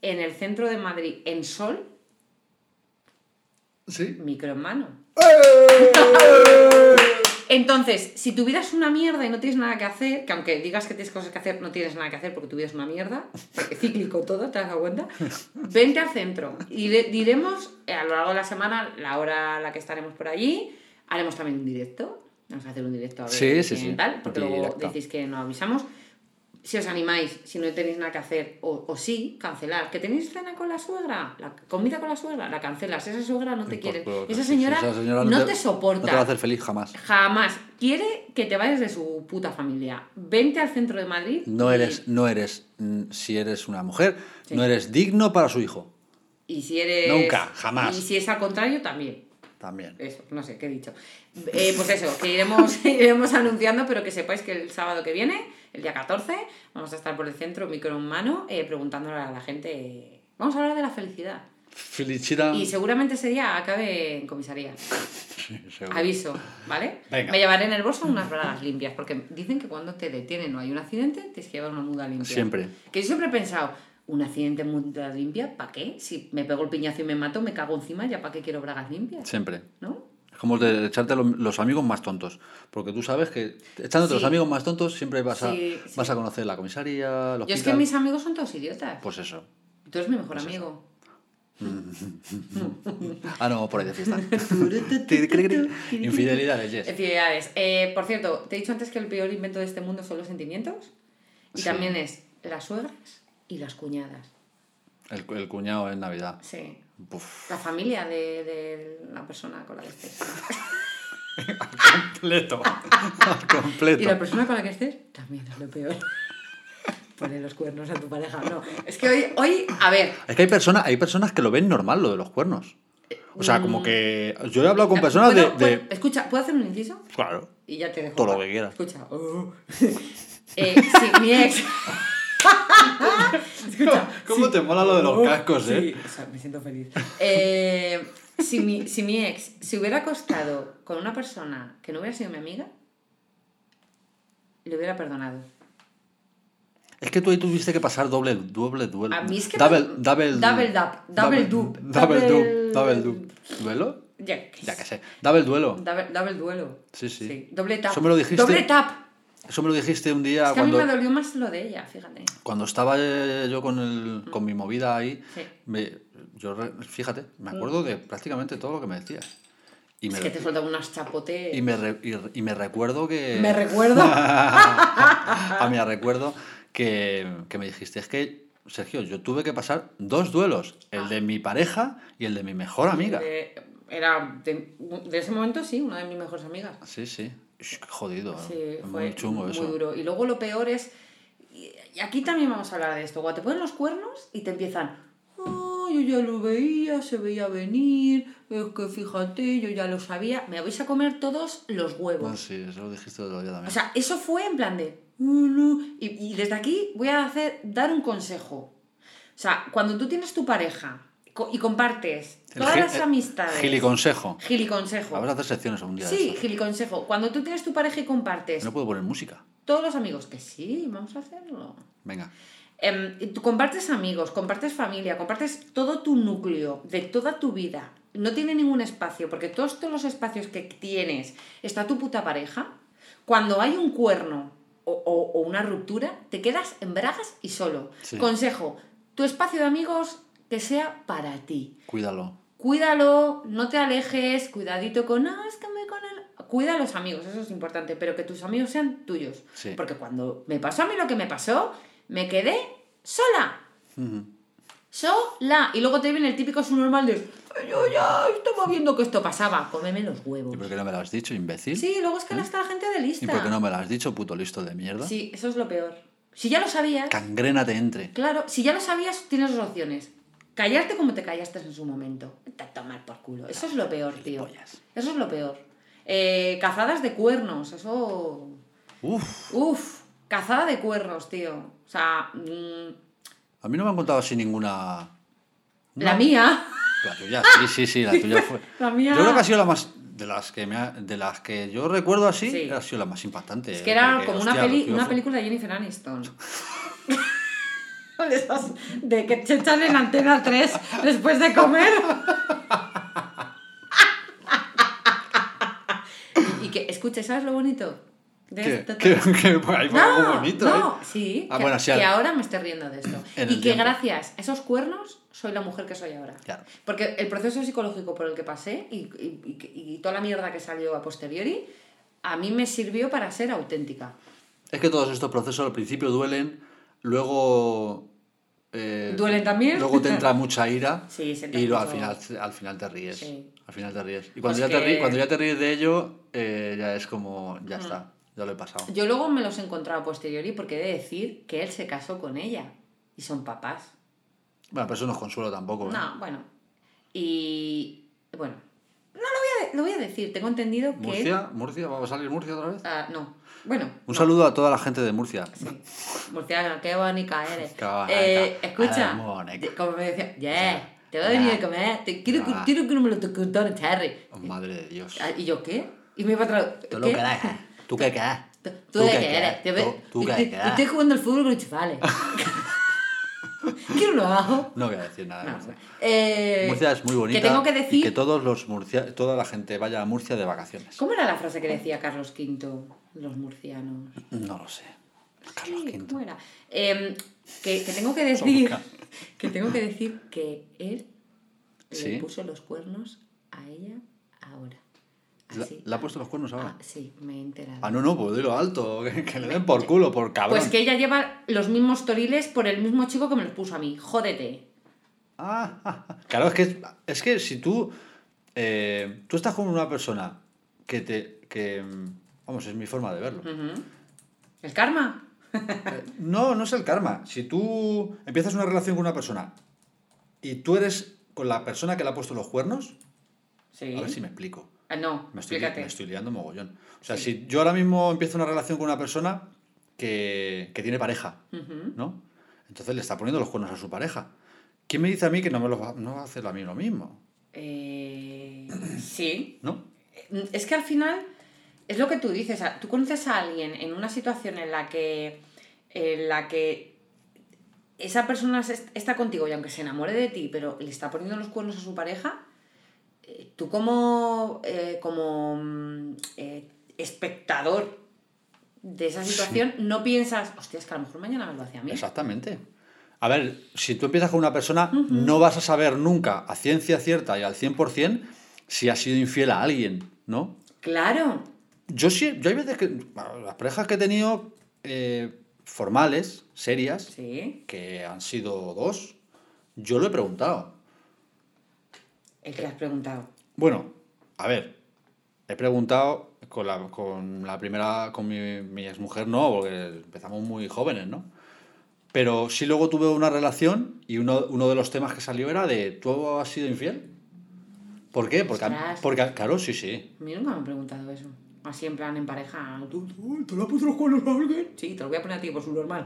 en el centro de Madrid, en Sol, ¿Sí? micro en mano. Entonces, si tuvieras una mierda y no tienes nada que hacer, que aunque digas que tienes cosas que hacer, no tienes nada que hacer porque tu vida es una mierda, cíclico todo, ¿te has dado cuenta? Vente al centro y diremos eh, a lo largo de la semana la hora a la que estaremos por allí. Haremos también un directo. Vamos a hacer un directo a ver Sí, sí, quién sí. tal, porque luego Directo. decís que no avisamos. Si os animáis, si no tenéis nada que hacer, o, o sí, cancelar. ¿Que tenéis cena con la suegra? ¿La comida con la suegra? La cancelas. Esa suegra no te quiere. Pues, pues, Esa señora, esa señora no, te, soporta. No te va a hacer feliz jamás. Jamás. Quiere que te vayas de su puta familia. Vente al centro de Madrid. No y- eres, no eres, mm, si eres una mujer, Sí. no eres digno para su hijo. Y si eres. Nunca, jamás. Y si es al contrario, también. También. Eso, no sé, ¿qué he dicho? Eh, pues eso, que iremos, iremos anunciando, pero que sepáis que el sábado que viene, el día 14, vamos a estar por el centro, micro en mano, eh, preguntándole a la gente. Vamos a hablar de la felicidad. Felicidad. Y seguramente ese día acabe en comisaría. Sí. Aviso, ¿vale? Venga. Me llevaré en el bolso unas bragas limpias, porque dicen que cuando te detienen o hay un accidente, tienes que llevar una muda limpia. Siempre. Que yo siempre he pensado, un accidente en muda limpia, ¿para qué? Si me pego el piñazo y me mato, me cago encima, ¿ya para qué quiero bragas limpias? Siempre. ¿No? Como de echarte lo- los amigos más tontos. Porque tú sabes que echándote Sí. los amigos más tontos siempre vas a, Sí, sí. vas a conocer la comisaría, el Yo es que mis amigos son todos idiotas. Pues eso. Tú eres mi mejor amigo. Ah, no, por ahí de fiesta. Infidelidades, yes. Infidelidades. Eh, por cierto, te he dicho antes que el peor invento de este mundo son los sentimientos. Y también es las suegras y las cuñadas. El, el cuñado en Navidad. Sí. Uf, La familia de, de la persona con la que estés. completo. Y completo. la persona con la que estés también es lo peor. Pone los cuernos a tu pareja. No, es que hoy, hoy a ver, Es que hay personas, hay personas que lo ven normal, lo de los cuernos. O sea, como que. Yo he hablado con personas de. ¿puedo- de- puedo- escucha, ¿puedo hacer un inciso? Claro. Y ya te dejo. Todo lo que quieras. Escucha. oh. Eh, sí, mi ex. Escucha. ¿Cómo sí. te mola lo de los Oh, cascos, eh? Sí, o sea, me siento feliz. Eh, si, mi, si mi ex se hubiera acostado con una persona que no hubiera sido mi amiga, le hubiera perdonado. Es que tú ahí tuviste que pasar doble, doble duelo. A mí es que Double, me- double, double double dub, Double double- dub. Double dub. ¿Duelo? Ya que, Ya que sé. Double duelo. Double, double duelo. Sí, sí. Doble tap. Eso me lo dijiste- Doble tap. Eso me lo dijiste un día Es que cuando, a mí me dolió más lo de ella, fíjate. cuando estaba eh, yo con, el, con mi movida ahí. Sí. me- yo, fíjate, me acuerdo de prácticamente todo lo que me decías. Y me, Es que te soltaba unas chapotes. y me, y, y me recuerdo que... Me recuerdo. a mí me recuerdo que, que me dijiste, es que, Sergio, yo tuve que pasar dos duelos, el de mi pareja y el de mi mejor amiga. De- era de, de ese momento, sí, una de mis mejores amigas. Sí, sí. Jodido. Sí, fue Muy chungo muy eso. duro. Y luego lo peor es. Y aquí también vamos a hablar de esto. Cuando te ponen los cuernos y te empiezan. "Ah, yo ya lo veía, se veía venir, es que fíjate, yo ya lo sabía. Me vais a comer todos los huevos. sí, eso lo dijiste otro día también. O sea, eso fue en plan de. "Oh, no". Y, y desde aquí voy a hacer, dar un consejo. O sea, cuando tú tienes tu pareja y compartes El todas las eh, amistades. Giliconsejo. Giliconsejo. Vamos a hacer secciones un día Sí, giliconsejo. Cuando tú tienes tu pareja y compartes No puedo poner música. todos los amigos, que sí, vamos a hacerlo. Venga. Em, tú compartes amigos, compartes familia, compartes todo tu núcleo de toda tu vida. No tiene ningún espacio, porque todos, todos los espacios que tienes está tu puta pareja. Cuando hay un cuerno o, o- o una ruptura, te quedas en bragas y solo. Sí. Consejo, tu espacio de amigos que sea para ti. Cuídalo. Cuídalo, no te alejes, cuidadito con, ah, es que me con él. Cuida a los amigos, eso es importante, pero que tus amigos sean tuyos. Sí. Porque cuando me pasó a mí lo que me pasó, me quedé sola. Sola. Y luego te viene el típico subnormal de, yo ya estaba viendo que esto pasaba, cómeme los huevos. ¿Y por qué no me lo has dicho, imbécil? Sí, luego es que ahora está la gente de ¿Y lista. por qué no me lo has dicho, puto listo de mierda? Sí, eso es lo peor. Si ya lo sabías, Cangrena te entre. claro, si ya lo sabías, tienes dos opciones. Callarte como te callaste en su momento. Te tomar por culo. Eso es lo peor, tío. Eso es lo peor. Eh, cazadas de cuernos, eso. Uf. Uf, cazada de cuernos, tío. O sea, mm, A mí no me han contado así ninguna. la No. mía. La tuya, sí, sí, sí, la tuya fue. La mía. Yo creo que ha sido la más. De las que, me ha- de las que yo recuerdo así, Sí. ha sido la más impactante. Es que era porque, como una, hostia, peli, lo que una película de Jennifer Aniston. de esas de que te echan en antena 3 después de comer. y, y que, escuche, ¿sabes lo bonito? De ¿Qué? esto? ¿Qué? ¿Qué? Ahí fue algo bonito, no, ¿eh? sí, Ah, que, bueno, sí, que al- ahora me estoy riendo de esto. Y que tiempo. gracias a esos cuernos soy la mujer que soy ahora. Claro. Porque el proceso psicológico por el que pasé y, y- y- y toda la mierda que salió a posteriori, a mí me sirvió para ser auténtica. Es que todos estos procesos al principio duelen, luego. Eh, ¿Duelen también? Luego te entra mucha ira Sí, y al final, al final te ríes. Sí. Al final te ríes. Y cuando, Pues ya te que- ríes, cuando ya te ríes de ello, eh, ya es como. Ya está, ya lo he pasado. Yo luego me los he encontrado a posteriori porque he de decir que él se casó con ella y son papás. Bueno, pero eso no es consuelo tampoco. ¿eh? No, bueno. Y bueno, no lo voy a, lo voy a decir, tengo entendido que... Murcia, Murcia, ¿va a salir Murcia otra vez? Ah, no, bueno. Un no. saludo a toda la gente de Murcia. Sí. Murciana, qué bonita eres. Qué bonita. Eh, escucha, como me decía, yeah, te voy a venir a comer, te quiero, que- quiero que no me lo contaron, Terry. Oh, madre de Dios. Ah, ¿Y yo qué? Y me iba a traer. Tú lo que eres. ¿Tú qué qué? ¿Tú, tú de qué eres? Ve- ¿Tú, tú y- qué y- y Estoy jugando al fútbol con los chavales. Quiero un abajo. No voy a decir nada de No, Murcia. eh, Murcia es muy bonita. Que tengo que y decir. que todos los Murcia, toda la gente vaya a Murcia de vacaciones. ¿Cómo era la frase que decía Carlos V? Los murcianos. No lo sé. Carlos Sí. ¿cómo era? Em, que, que tengo que decir. Que tengo que decir que él Sí. le puso los cuernos a ella ahora. ¿La- Así. ¿Le ha puesto los cuernos ahora? Ah, sí, me he enterado. Ah, no, no, pues dilo alto, que, que le den por culo, por cabrón. Pues que ella lleva los mismos toriles por el mismo chico que me los puso a mí. Jódete. Ah, ah, ah. claro, es que, es que si tú, eh, tú estás con una persona que te, que, vamos, es mi forma de verlo. ¿El karma? Eh, No, no es el karma. Si tú empiezas una relación con una persona y tú eres con la persona que le ha puesto los cuernos, Sí. a ver si me explico. Ah, no, Me estoy, li- explícate. me estoy liando mogollón. O sea, Sí. si yo ahora mismo empiezo una relación con una persona que, que tiene pareja. ¿no? Entonces le está poniendo los cuernos a su pareja. ¿Quién me dice a mí que no me lo va, no va a hacer a mí lo mismo? Eh, sí. ¿No? Es que al final es lo que tú dices. Tú conoces a alguien en una situación en la que, en la que esa persona es- está contigo y aunque se enamore de ti, pero le está poniendo los cuernos a su pareja, eh, tú como, eh, como mm, eh, espectador de esa situación no piensas, hostia, es que a lo mejor mañana me lo hace a mí. Exactamente. A ver, si tú empiezas con una persona, no vas a saber nunca a ciencia cierta y al 100% si has sido infiel a alguien, ¿no? Claro. Yo sí, yo hay veces que, bueno, las parejas que he tenido eh, formales, serias, Sí. que han sido dos, yo lo he preguntado. El que has preguntado. Bueno, a ver, he preguntado con la, con la primera, con mi, mi exmujer no, porque empezamos muy jóvenes, ¿no? Pero sí luego tuve una relación y uno, uno de los temas que salió era de, ¿tú has sido infiel? ¿Por qué? Porque, porque claro, sí, sí. A mí nunca me han preguntado eso. Así en plan en pareja. ¿Tú, tú, ¿tú le has puesto los cuernos a alguien? Sí, te lo voy a poner a ti por su normal.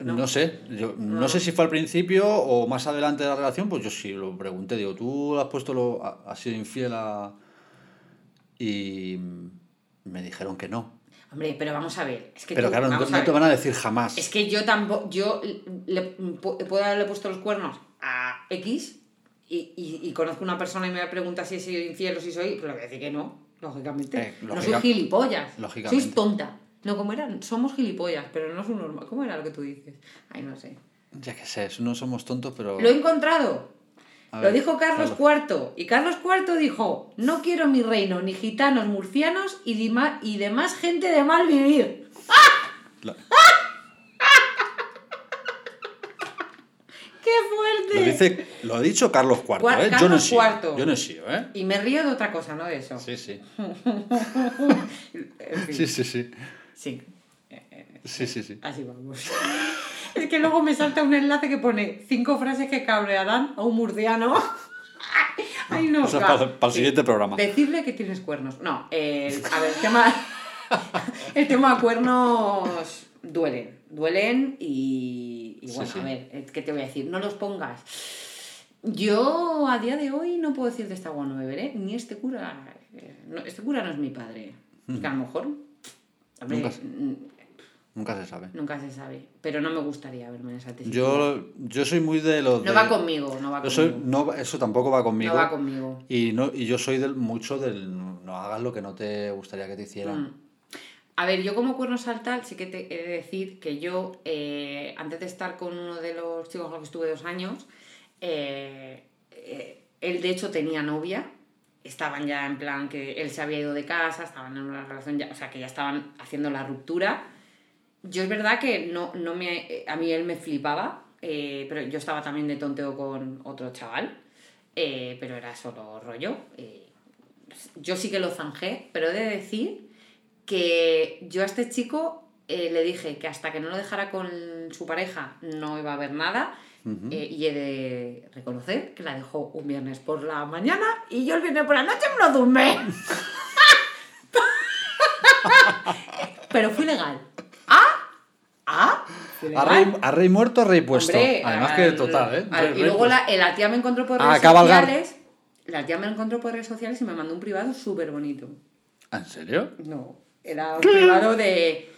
No, sé, yo no. No. sé si fue al principio o más adelante de la relación, pues yo sí lo pregunté, digo, ¿tú has puesto lo, ha- has sido infiel a...? Y me dijeron que no. Hombre, pero vamos a ver. Es que Pero tú- claro, no, no te van a decir jamás. Es que yo tampoco. Yo le, pu- puedo haberle puesto los cuernos a X y, y, y conozco una persona y me pregunta si he sido infiel o si soy. Pues le voy a decir que no, lógicamente. Eh, no soy gilipollas. lógicamente. Sois tonta. No, como era, somos gilipollas, pero no es un normal. ¿Cómo era lo que tú dices? Ay, no sé. Ya que sé, no somos tontos, pero... Lo he encontrado. A Lo ver, dijo Carlos IV. Y Carlos IV dijo: No quiero mi reino, ni gitanos, murcianos y, y demás gente de mal vivir. Lo, ¡Qué fuerte! lo dice, lo ha dicho Carlos IV, ¿eh? yo no Carlos. IV. Yo no he sido, ¿eh? Y me río de otra cosa, no de eso. Sí, sí. En fin, Sí, sí, sí. sí, Sí, sí, sí. así vamos. Es que luego me salta un enlace que pone cinco frases que cabrearán a un murciano. Ay, no. Eso es para- para el siguiente programa. Decirle que tienes cuernos. No, eh, a ver, el tema, el tema cuernos duelen. Duelen y, y Sí, bueno, sí. a ver, eh, ¿qué te voy a decir? No los pongas. Yo a día de hoy no puedo decir de esta agua no beberé, ni este cura. eh, no, este cura no es mi padre. Es que a lo mejor. hombre, Nunca se- mm, Nunca se sabe. nunca se sabe. Pero no me gustaría verme en esa tesitura. Yo, yo soy muy de los... No de- va conmigo, no va conmigo. soy, no, eso tampoco va conmigo. No va conmigo. Y, no, y yo soy del, mucho del no hagas lo que no te gustaría que te hicieran. Mm. A ver, yo como cuerno saltal sí que he de decir que yo, eh, antes de estar con uno de los chicos con los que estuve dos años, eh, eh, él de hecho tenía novia, estaban ya en plan que él se había ido de casa, estaban en una relación ya, o sea que ya estaban haciendo la ruptura. Yo es verdad que no, no me, a mí él me flipaba, pero yo estaba también de tonteo con otro chaval, pero era solo rollo. yo sí que lo zanjé, pero he de decir que yo a este chico eh, le dije que hasta que no lo dejara con su pareja no iba a haber nada. eh, y he de reconocer que la dejó un viernes por la mañana y yo el viernes por la noche me lo dumbé. Pero fui legal. ¿Ah? ¿Ah? A rey, a rey muerto, a rey puesto. Hombre, Además que al- total, ¿eh? al- y luego la, eh, la tía me encontró por A redes sociales. La tía me encontró por redes sociales y me mandó un privado súper bonito. ¿En serio? No, era un privado de... eh,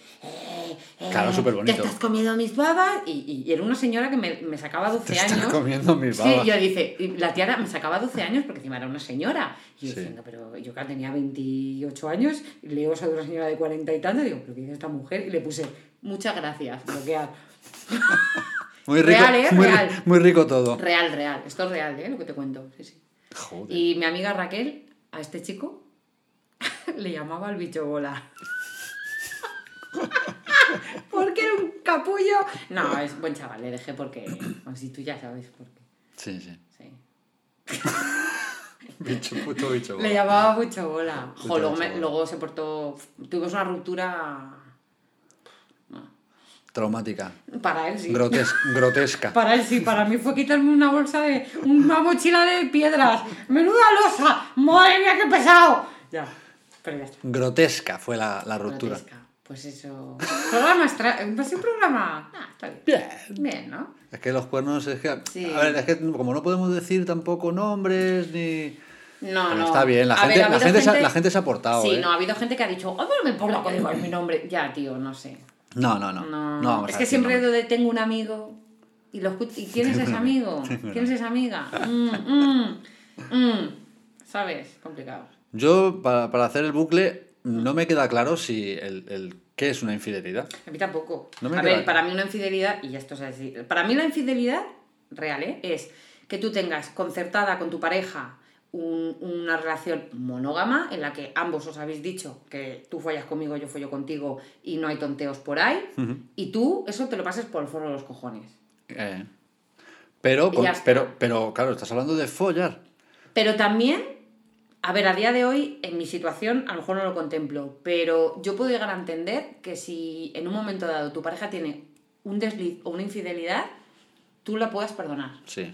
eh, Claro, superbonito. Te estás comiendo mis babas y, y- y era una señora que me, me sacaba 12 Te estás años. comiendo mis Sí, babas. yo dice, la tía me sacaba 12 años porque encima era una señora. Y yo Sí. diciendo, pero yo que tenía 28 años, y leo eso de una señora de 40 y tanto, y digo, pero ¿qué dice esta mujer? Y le puse, muchas gracias, bloquear. Muy rico, Real, ¿eh? muy, Real. muy rico todo. Real, real, esto es real, ¿eh? Lo que te cuento. Sí, sí. Joder. Y mi amiga Raquel, a este chico, le llamaba al bicho bola. porque era un capullo. No, es buen chaval, le dejé porque. Si tú ya sabes por qué. Sí, sí. Sí. Bicho puto, bicho. Le llamaba bola. Jo, luego, me- bicho bola. luego se portó. Tuvimos una ruptura. Traumática. Para él sí. Grotes- grotesca. Para él sí, para mí fue quitarme una bolsa de. una mochila de piedras. ¡Menuda losa! ¡Madre mía, qué pesado! Ya, pero ya está. Grotesca fue la, la ruptura. Grotesca. Pues eso. Programa extra. Ser un programa. Ah, está bien. Bien. Bien, ¿no? Es que los cuernos es que. Sí. A ver, es que como no podemos decir tampoco nombres ni. No, Pero no. está bien, la gente, ver, ha la, gente se ha- la gente se ha portado, Sí, ¿eh? no, ha habido gente que ha dicho, ¡ay, pero me importa que digas mi nombre! Ya, tío, no sé. No, no, no. No, es que siempre nombres. donde tengo un amigo y lo escucho, ¿y quién es ese amigo? ¿Quién es esa amiga? Mm, mm, mm. ¿Sabes? Complicado. Yo, para, para hacer el bucle, no me queda claro si el, el qué es una infidelidad. A mí tampoco. No me a queda- ver, para mí una infidelidad, y esto es así, para mí la infidelidad real ¿eh? es que tú tengas concertada con tu pareja un- una relación monógama en la que ambos os habéis dicho que tú follas conmigo, yo follo contigo y no hay tonteos por ahí, y tú eso te lo pases por el foro de los cojones. Eh, pero, con- pero, pero, claro, estás hablando de follar. Pero también, a ver, a día de hoy, en mi situación, a lo mejor no lo contemplo, pero yo puedo llegar a entender que si en un momento dado tu pareja tiene un desliz o una infidelidad, tú la puedas perdonar. Sí.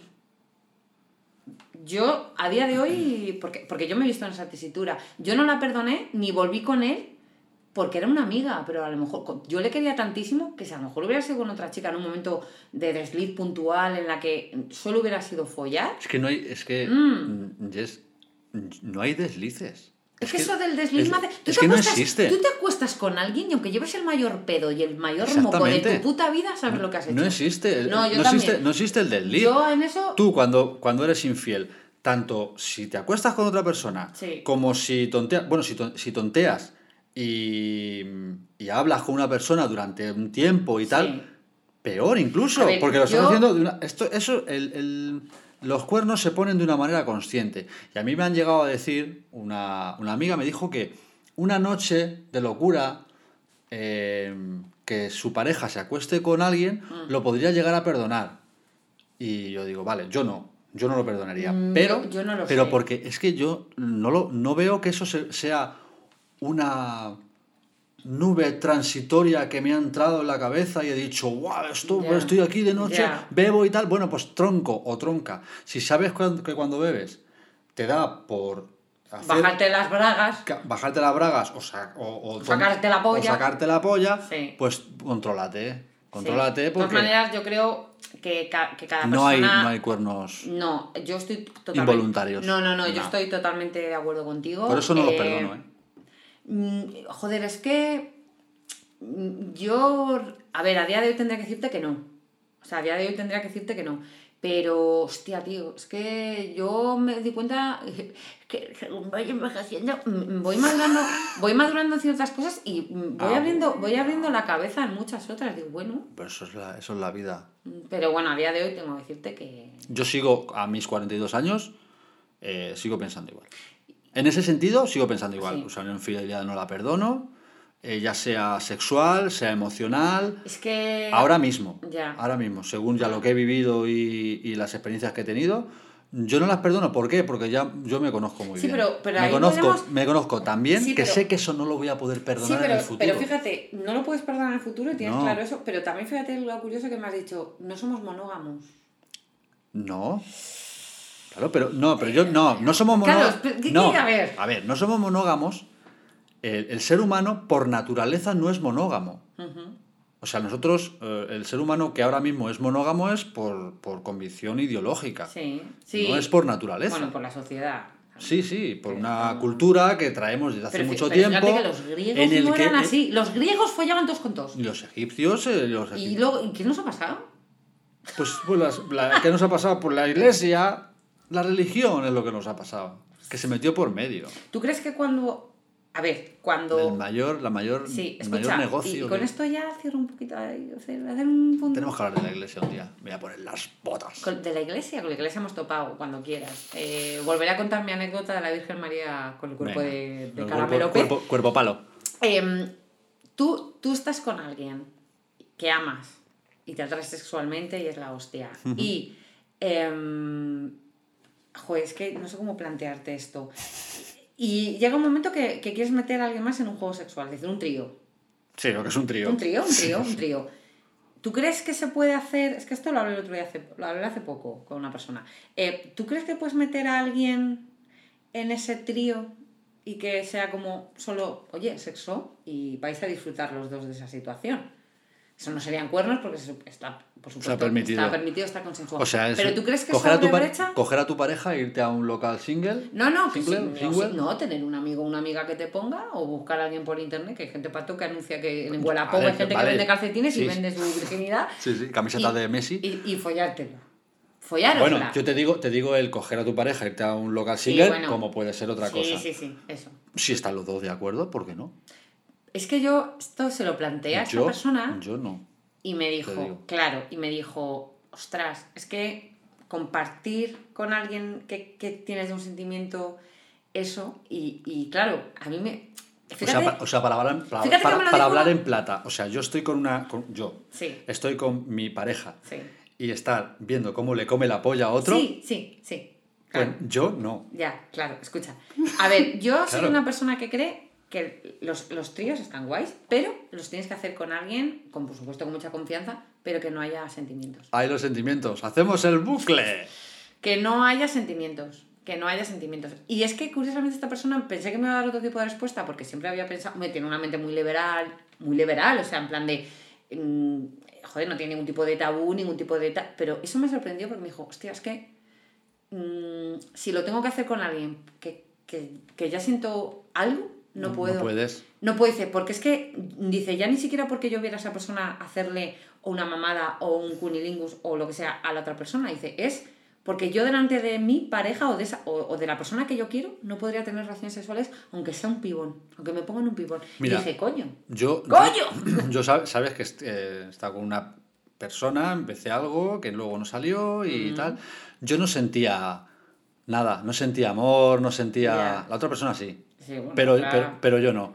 Yo, a día de hoy, porque, porque yo me he visto en esa tesitura, yo no la perdoné ni volví con él porque era una amiga, pero a lo mejor yo le quería tantísimo que si a lo mejor hubiera sido con otra chica en un momento de desliz puntual en la que solo hubiera sido follar, Es que no hay. Es que. Mm. No hay deslices. Es, que, eso del desliz es- tú es te que no acuestas- existe. Tú te acuestas con alguien y aunque lleves el mayor pedo y el mayor moco de tu puta vida, sabes lo que has hecho. No existe. No, yo no existe, no el desliz. Yo en eso. Tú, cuando, cuando eres infiel, tanto si te acuestas con otra persona, Sí. como si tonteas, bueno, si, si tonteas y, y hablas con una persona durante un tiempo y tal, Sí. peor incluso, ver, porque lo estás yo- haciendo de una... Esto, eso, el, el- los cuernos se ponen de una manera consciente. Y a mí me han llegado a decir, una, una amiga me dijo que una noche de locura, eh, que su pareja se acueste con alguien, Mm. lo podría llegar a perdonar. Y yo digo, vale, yo no, yo no lo perdonaría. Mm, pero yo- no lo pero sé. porque es que yo no, lo, no veo que eso se- sea una nube transitoria que me ha entrado en la cabeza y he dicho, wow, esto, Ya. estoy aquí de noche, bebo y tal. Bueno, pues tronco o tronca. Si sabes que cuando bebes te da por hacer- Bajarte las bragas. bajarte las bragas o, sa- o- o Sacarte la polla. o sacarte la polla, Sí. pues contrólate. Contrólate De todas porque maneras, yo creo que, ca- que cada no, hay, persona. no hay cuernos. No, yo estoy totalmente. Involuntarios. No, no, no, yo estoy totalmente de acuerdo contigo. Por eso no los Eh, perdono, ¿eh? Mm, Joder, es que. mm, Yo. A ver, a día de hoy tendría que decirte que no. O sea, a día de hoy tendría que decirte que no. Pero, hostia, tío, es que yo me di cuenta que según voy envejeciendo, voy madurando, voy madurando en ciertas cosas y voy, Ah, abriendo, voy abriendo la cabeza en muchas otras. Digo, bueno, Pero eso es, la, eso es la vida. pero bueno, a día de hoy tengo que decirte que. Yo sigo a mis 42 años, eh, sigo pensando igual. En ese sentido, sigo pensando igual. Sí. O sea, una infidelidad no la perdono, eh, ya sea sexual, sea emocional. Es que. Ahora mismo, Ya. ahora mismo, según ya lo que he vivido y, y las experiencias que he tenido, yo no las perdono. ¿Por qué? Porque ya yo me conozco muy Sí, bien. pero- pero me, conozco, podemos- me conozco tan bien Sí, que pero- sé que eso no lo voy a poder perdonar Sí, pero, en el futuro. pero fíjate, no lo puedes perdonar en el futuro y tienes No. claro eso, pero también fíjate lo curioso que me has dicho, no somos monógamos. No. Claro, pero no, pero yo no, no somos Claro, monógamos. pero ¿qué no, quiere haber? no somos monógamos. El, el ser humano por naturaleza no es monógamo. O sea, nosotros, eh, el ser humano que ahora mismo es monógamo es por, por convicción ideológica. Sí, sí. No es por naturaleza. Bueno, por la sociedad. Sí, sí, por Pero una no- cultura que traemos desde hace Pero, mucho pero tiempo. que los griegos en el no que- eran así. Los griegos follaban todos con todos. Y los egipcios, eh, los ¿Y egip- luego ¿y qué nos ha pasado? pues, pues la- ¿qué nos ha pasado? Por la iglesia, la religión es lo que nos ha pasado. Que se metió por medio. ¿Tú crees que cuando A ver, cuando... El mayor, la mayor, Sí, el escucha, mayor negocio. y con que- esto ya cierro un poquito, ahí, hacer, hacer un punto. Tenemos que hablar de la iglesia un día. Me voy a poner las botas. Con- de la iglesia, con la iglesia hemos topado cuando quieras. Eh, volveré a contar mi anécdota de la Virgen María con el cuerpo Venga. de, de El Caramelo cuerpo, Pez. cuerpo, cuerpo palo. Em, tú, tú estás con alguien que amas y te atraes sexualmente y es la hostia. Y. em, joder, es que no sé cómo plantearte esto. Y llega un momento que, que quieres meter a alguien más en un juego sexual, es decir, un trío. Sí, lo que es un trío. Un trío, un trío, un trío. ¿Tú crees que se puede hacer? Es que esto lo hablé el otro día, hace, lo hablé hace poco con una persona. Eh, ¿Tú crees que puedes meter a alguien en ese trío y que sea como solo, oye, sexo y vais a disfrutar los dos de esa situación? Eso no serían cuernos porque está, por supuesto, permitido. está permitido, está consensuado. O sea, es Pero ¿tú crees que coger, a tu brecha? coger a tu pareja e irte a un local single. No, no, que Single, sí, no, single. sí, no, tener un amigo o una amiga que te ponga o buscar a alguien por internet, que hay gente pato que anuncia que en Vale, hay gente vale. que vende calcetines y Sí. vende su virginidad. Sí, sí, camiseta Y- de Messi. Y, y follártelo. Follárosla. Bueno, yo te digo, te digo el coger a tu pareja, irte a un local Sí, single, bueno. como puede ser otra sí, cosa. Sí, sí, eso. Si están los dos de acuerdo, ¿por qué no? Es que yo esto se lo planteé a esta persona yo no. y me dijo, claro, y me dijo, ostras, es que compartir con alguien que, que tienes de un sentimiento eso, y, y claro, a mí me... O sea, pa- o sea, para, hablar, para, hablar en plata. O sea, yo estoy con una. con- yo Sí, estoy con mi pareja sí. y estar viendo cómo le come la polla a otro. Sí, sí, sí. pues yo no. Ya, claro, escucha. A ver, yo soy una persona que cree que los, los tríos están guays, pero los tienes que hacer con alguien, con por supuesto con mucha confianza, pero que no haya sentimientos. Hay los sentimientos. Hacemos el bucle. Que no haya sentimientos. Que no haya sentimientos. Y es que curiosamente esta persona pensé que me iba a dar otro tipo de respuesta porque siempre había pensado, me tiene una mente muy liberal, muy liberal, o sea, en plan de, mm, joder, no tiene ningún tipo de tabú, ningún tipo de... ta- Pero eso me sorprendió porque me dijo, hostia, es que mm, si lo tengo que hacer con alguien que, que, que ya siento algo, no puedo. No puedes. No puede ser, porque es que, dice, ya ni siquiera porque yo viera a esa persona hacerle una mamada o un cunilingus o lo que sea a la otra persona, dice, es porque yo delante de mi pareja o de, esa, o, o de la persona que yo quiero no podría tener relaciones sexuales aunque sea un pibón, aunque me pongan un pibón. Mira. y dije, coño, Yo. ¡Coño! Yo, yo sab- sabes que eh, estaba con una persona, empecé algo que luego no salió y tal. Yo no sentía nada. No sentía amor, no sentía. La otra persona sí. Sí, bueno, pero, claro. pero, pero yo no.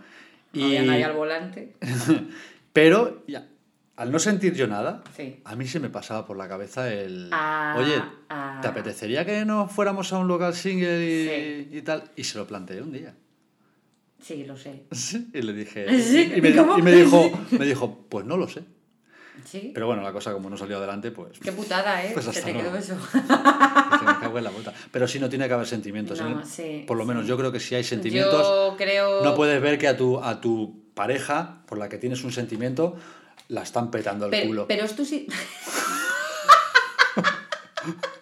no había nadie al volante. Pero ya, al no sentir yo nada, Sí. a mí se me pasaba por la cabeza el... Ah, Oye, ah. ¿te apetecería que nos fuéramos a un local single y, Sí. y tal? Y se lo planteé un día. Sí, lo sé. Y le dije... Y, me, y me dijo, me dijo, pues no lo sé. Sí. Pero bueno, la cosa como no salió adelante, pues... Qué putada, ¿eh? Pues hasta te quedó eso. me cago en la bota. Pero sí no tiene que haber sentimientos. No, ¿eh? sí, Por lo sí. menos yo creo que si hay sentimientos... Yo creo... No puedes ver que a tu, a tu pareja, por la que tienes un sentimiento, la están petando el pero, culo. pero es tu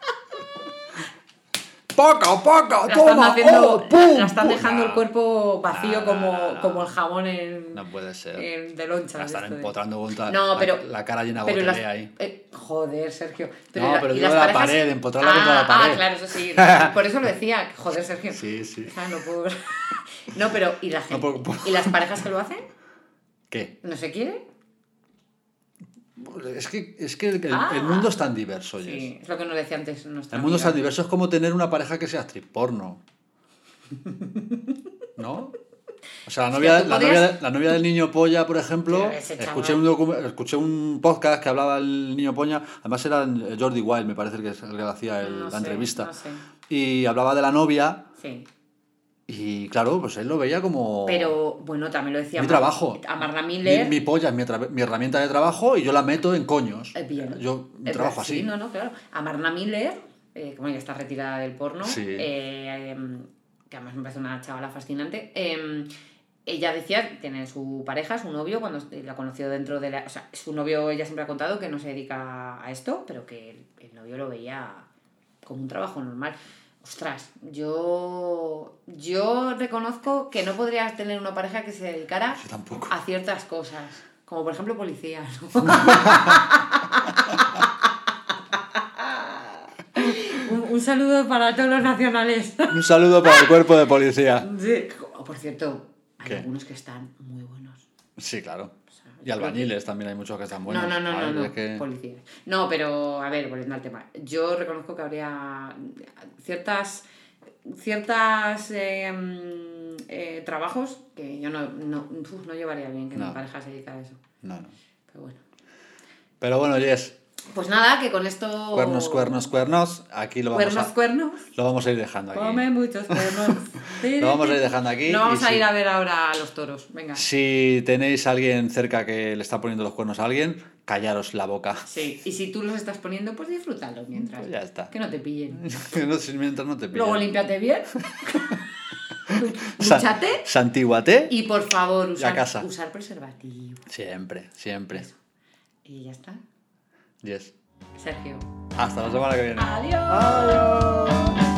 ¡Poco, poco! la están, ¡Toma! haciendo, ¡Oh, pum, la están pum! dejando el cuerpo vacío Nah, como, nah, como el jamón en, No puede ser. en de loncha. La están empotrando contra No, la- pero- la, cara llena de Pero las- ahí. eh, joder, Sergio. No, la- pero digo de la parejas- pared, de empotrarla ah, contra la pared. Ah, claro, eso sí. Por eso lo decía. Joder, Sergio. Sí, sí. Ah, no puedo. No, pero ¿y la gente? por- por- ¿Y las parejas que lo hacen? ¿Qué? ¿No se quiere? Es que, es que el, Ah. el mundo es tan diverso. Sí, es lo que nos decía antes nuestra El mundo es tan diverso, es como tener una pareja que sea actriz porno. ¿No? O sea, la novia, la, podrías- novia, la novia del niño polla, por ejemplo, escuché un, docu- escuché un podcast que hablaba del niño polla, además era Jordi Wild, me parece que es el que le hacía el- No la sé, entrevista, no sé. y hablaba de la novia, Sí. Y claro, pues él lo veía como Pero bueno, también lo decía mi Mar- trabajo. A Marna Mi, Miller. mi polla es mi, mi herramienta de trabajo y yo la meto en coños. Eh, bien. Yo Eh, trabajo sí, así. no, no, claro. A Marna Miller, eh, como ya está retirada del porno, Sí. eh, em, que además me parece una chavala fascinante, em, ella decía, tiene su pareja, su novio, cuando la conoció dentro de la... O sea, su novio, ella siempre ha contado que no se dedica a esto, pero que el, el novio lo veía como un trabajo normal. Ostras, yo, yo reconozco que no podría tener una pareja que se dedicara a ciertas cosas, como por ejemplo policía. ¿no? un, un saludo para todos los nacionales. Un saludo para el cuerpo de policía. Sí. Por cierto, Hay ¿Qué? algunos que están muy buenos. Sí, claro. Y albañiles también hay muchos que están buenos. no, no, no, no, no, que- policías. No, pero a ver, volviendo al tema. Yo reconozco que habría ciertas ciertas eh, mm, eh, trabajos que yo no, no, uf, no llevaría bien que No. mi pareja se dedica a eso. No, no. Pero bueno. Pero bueno, Jess, Pues nada, que con esto. cuernos, cuernos, cuernos. Aquí lo vamos, Cuernos, a, cuernos. lo vamos a ir dejando aquí. Come muchos cuernos. Lo vamos a ir dejando aquí. No vamos y a si- ir a ver ahora a los toros. Venga. Si tenéis a alguien cerca que le está poniendo los cuernos a alguien, callaros la boca. Sí, y si tú los estás poniendo, pues disfrútalo mientras. Pues ya está. Que no te pillen. no, si mientras no te pillen. Luego límpiate bien. Sa- Dúchate. Santíguate. Y por favor, usar, casa. usar preservativo. Siempre, siempre. Y ya está. Yes. Sergio. Hasta la semana que viene. Adiós. Adiós.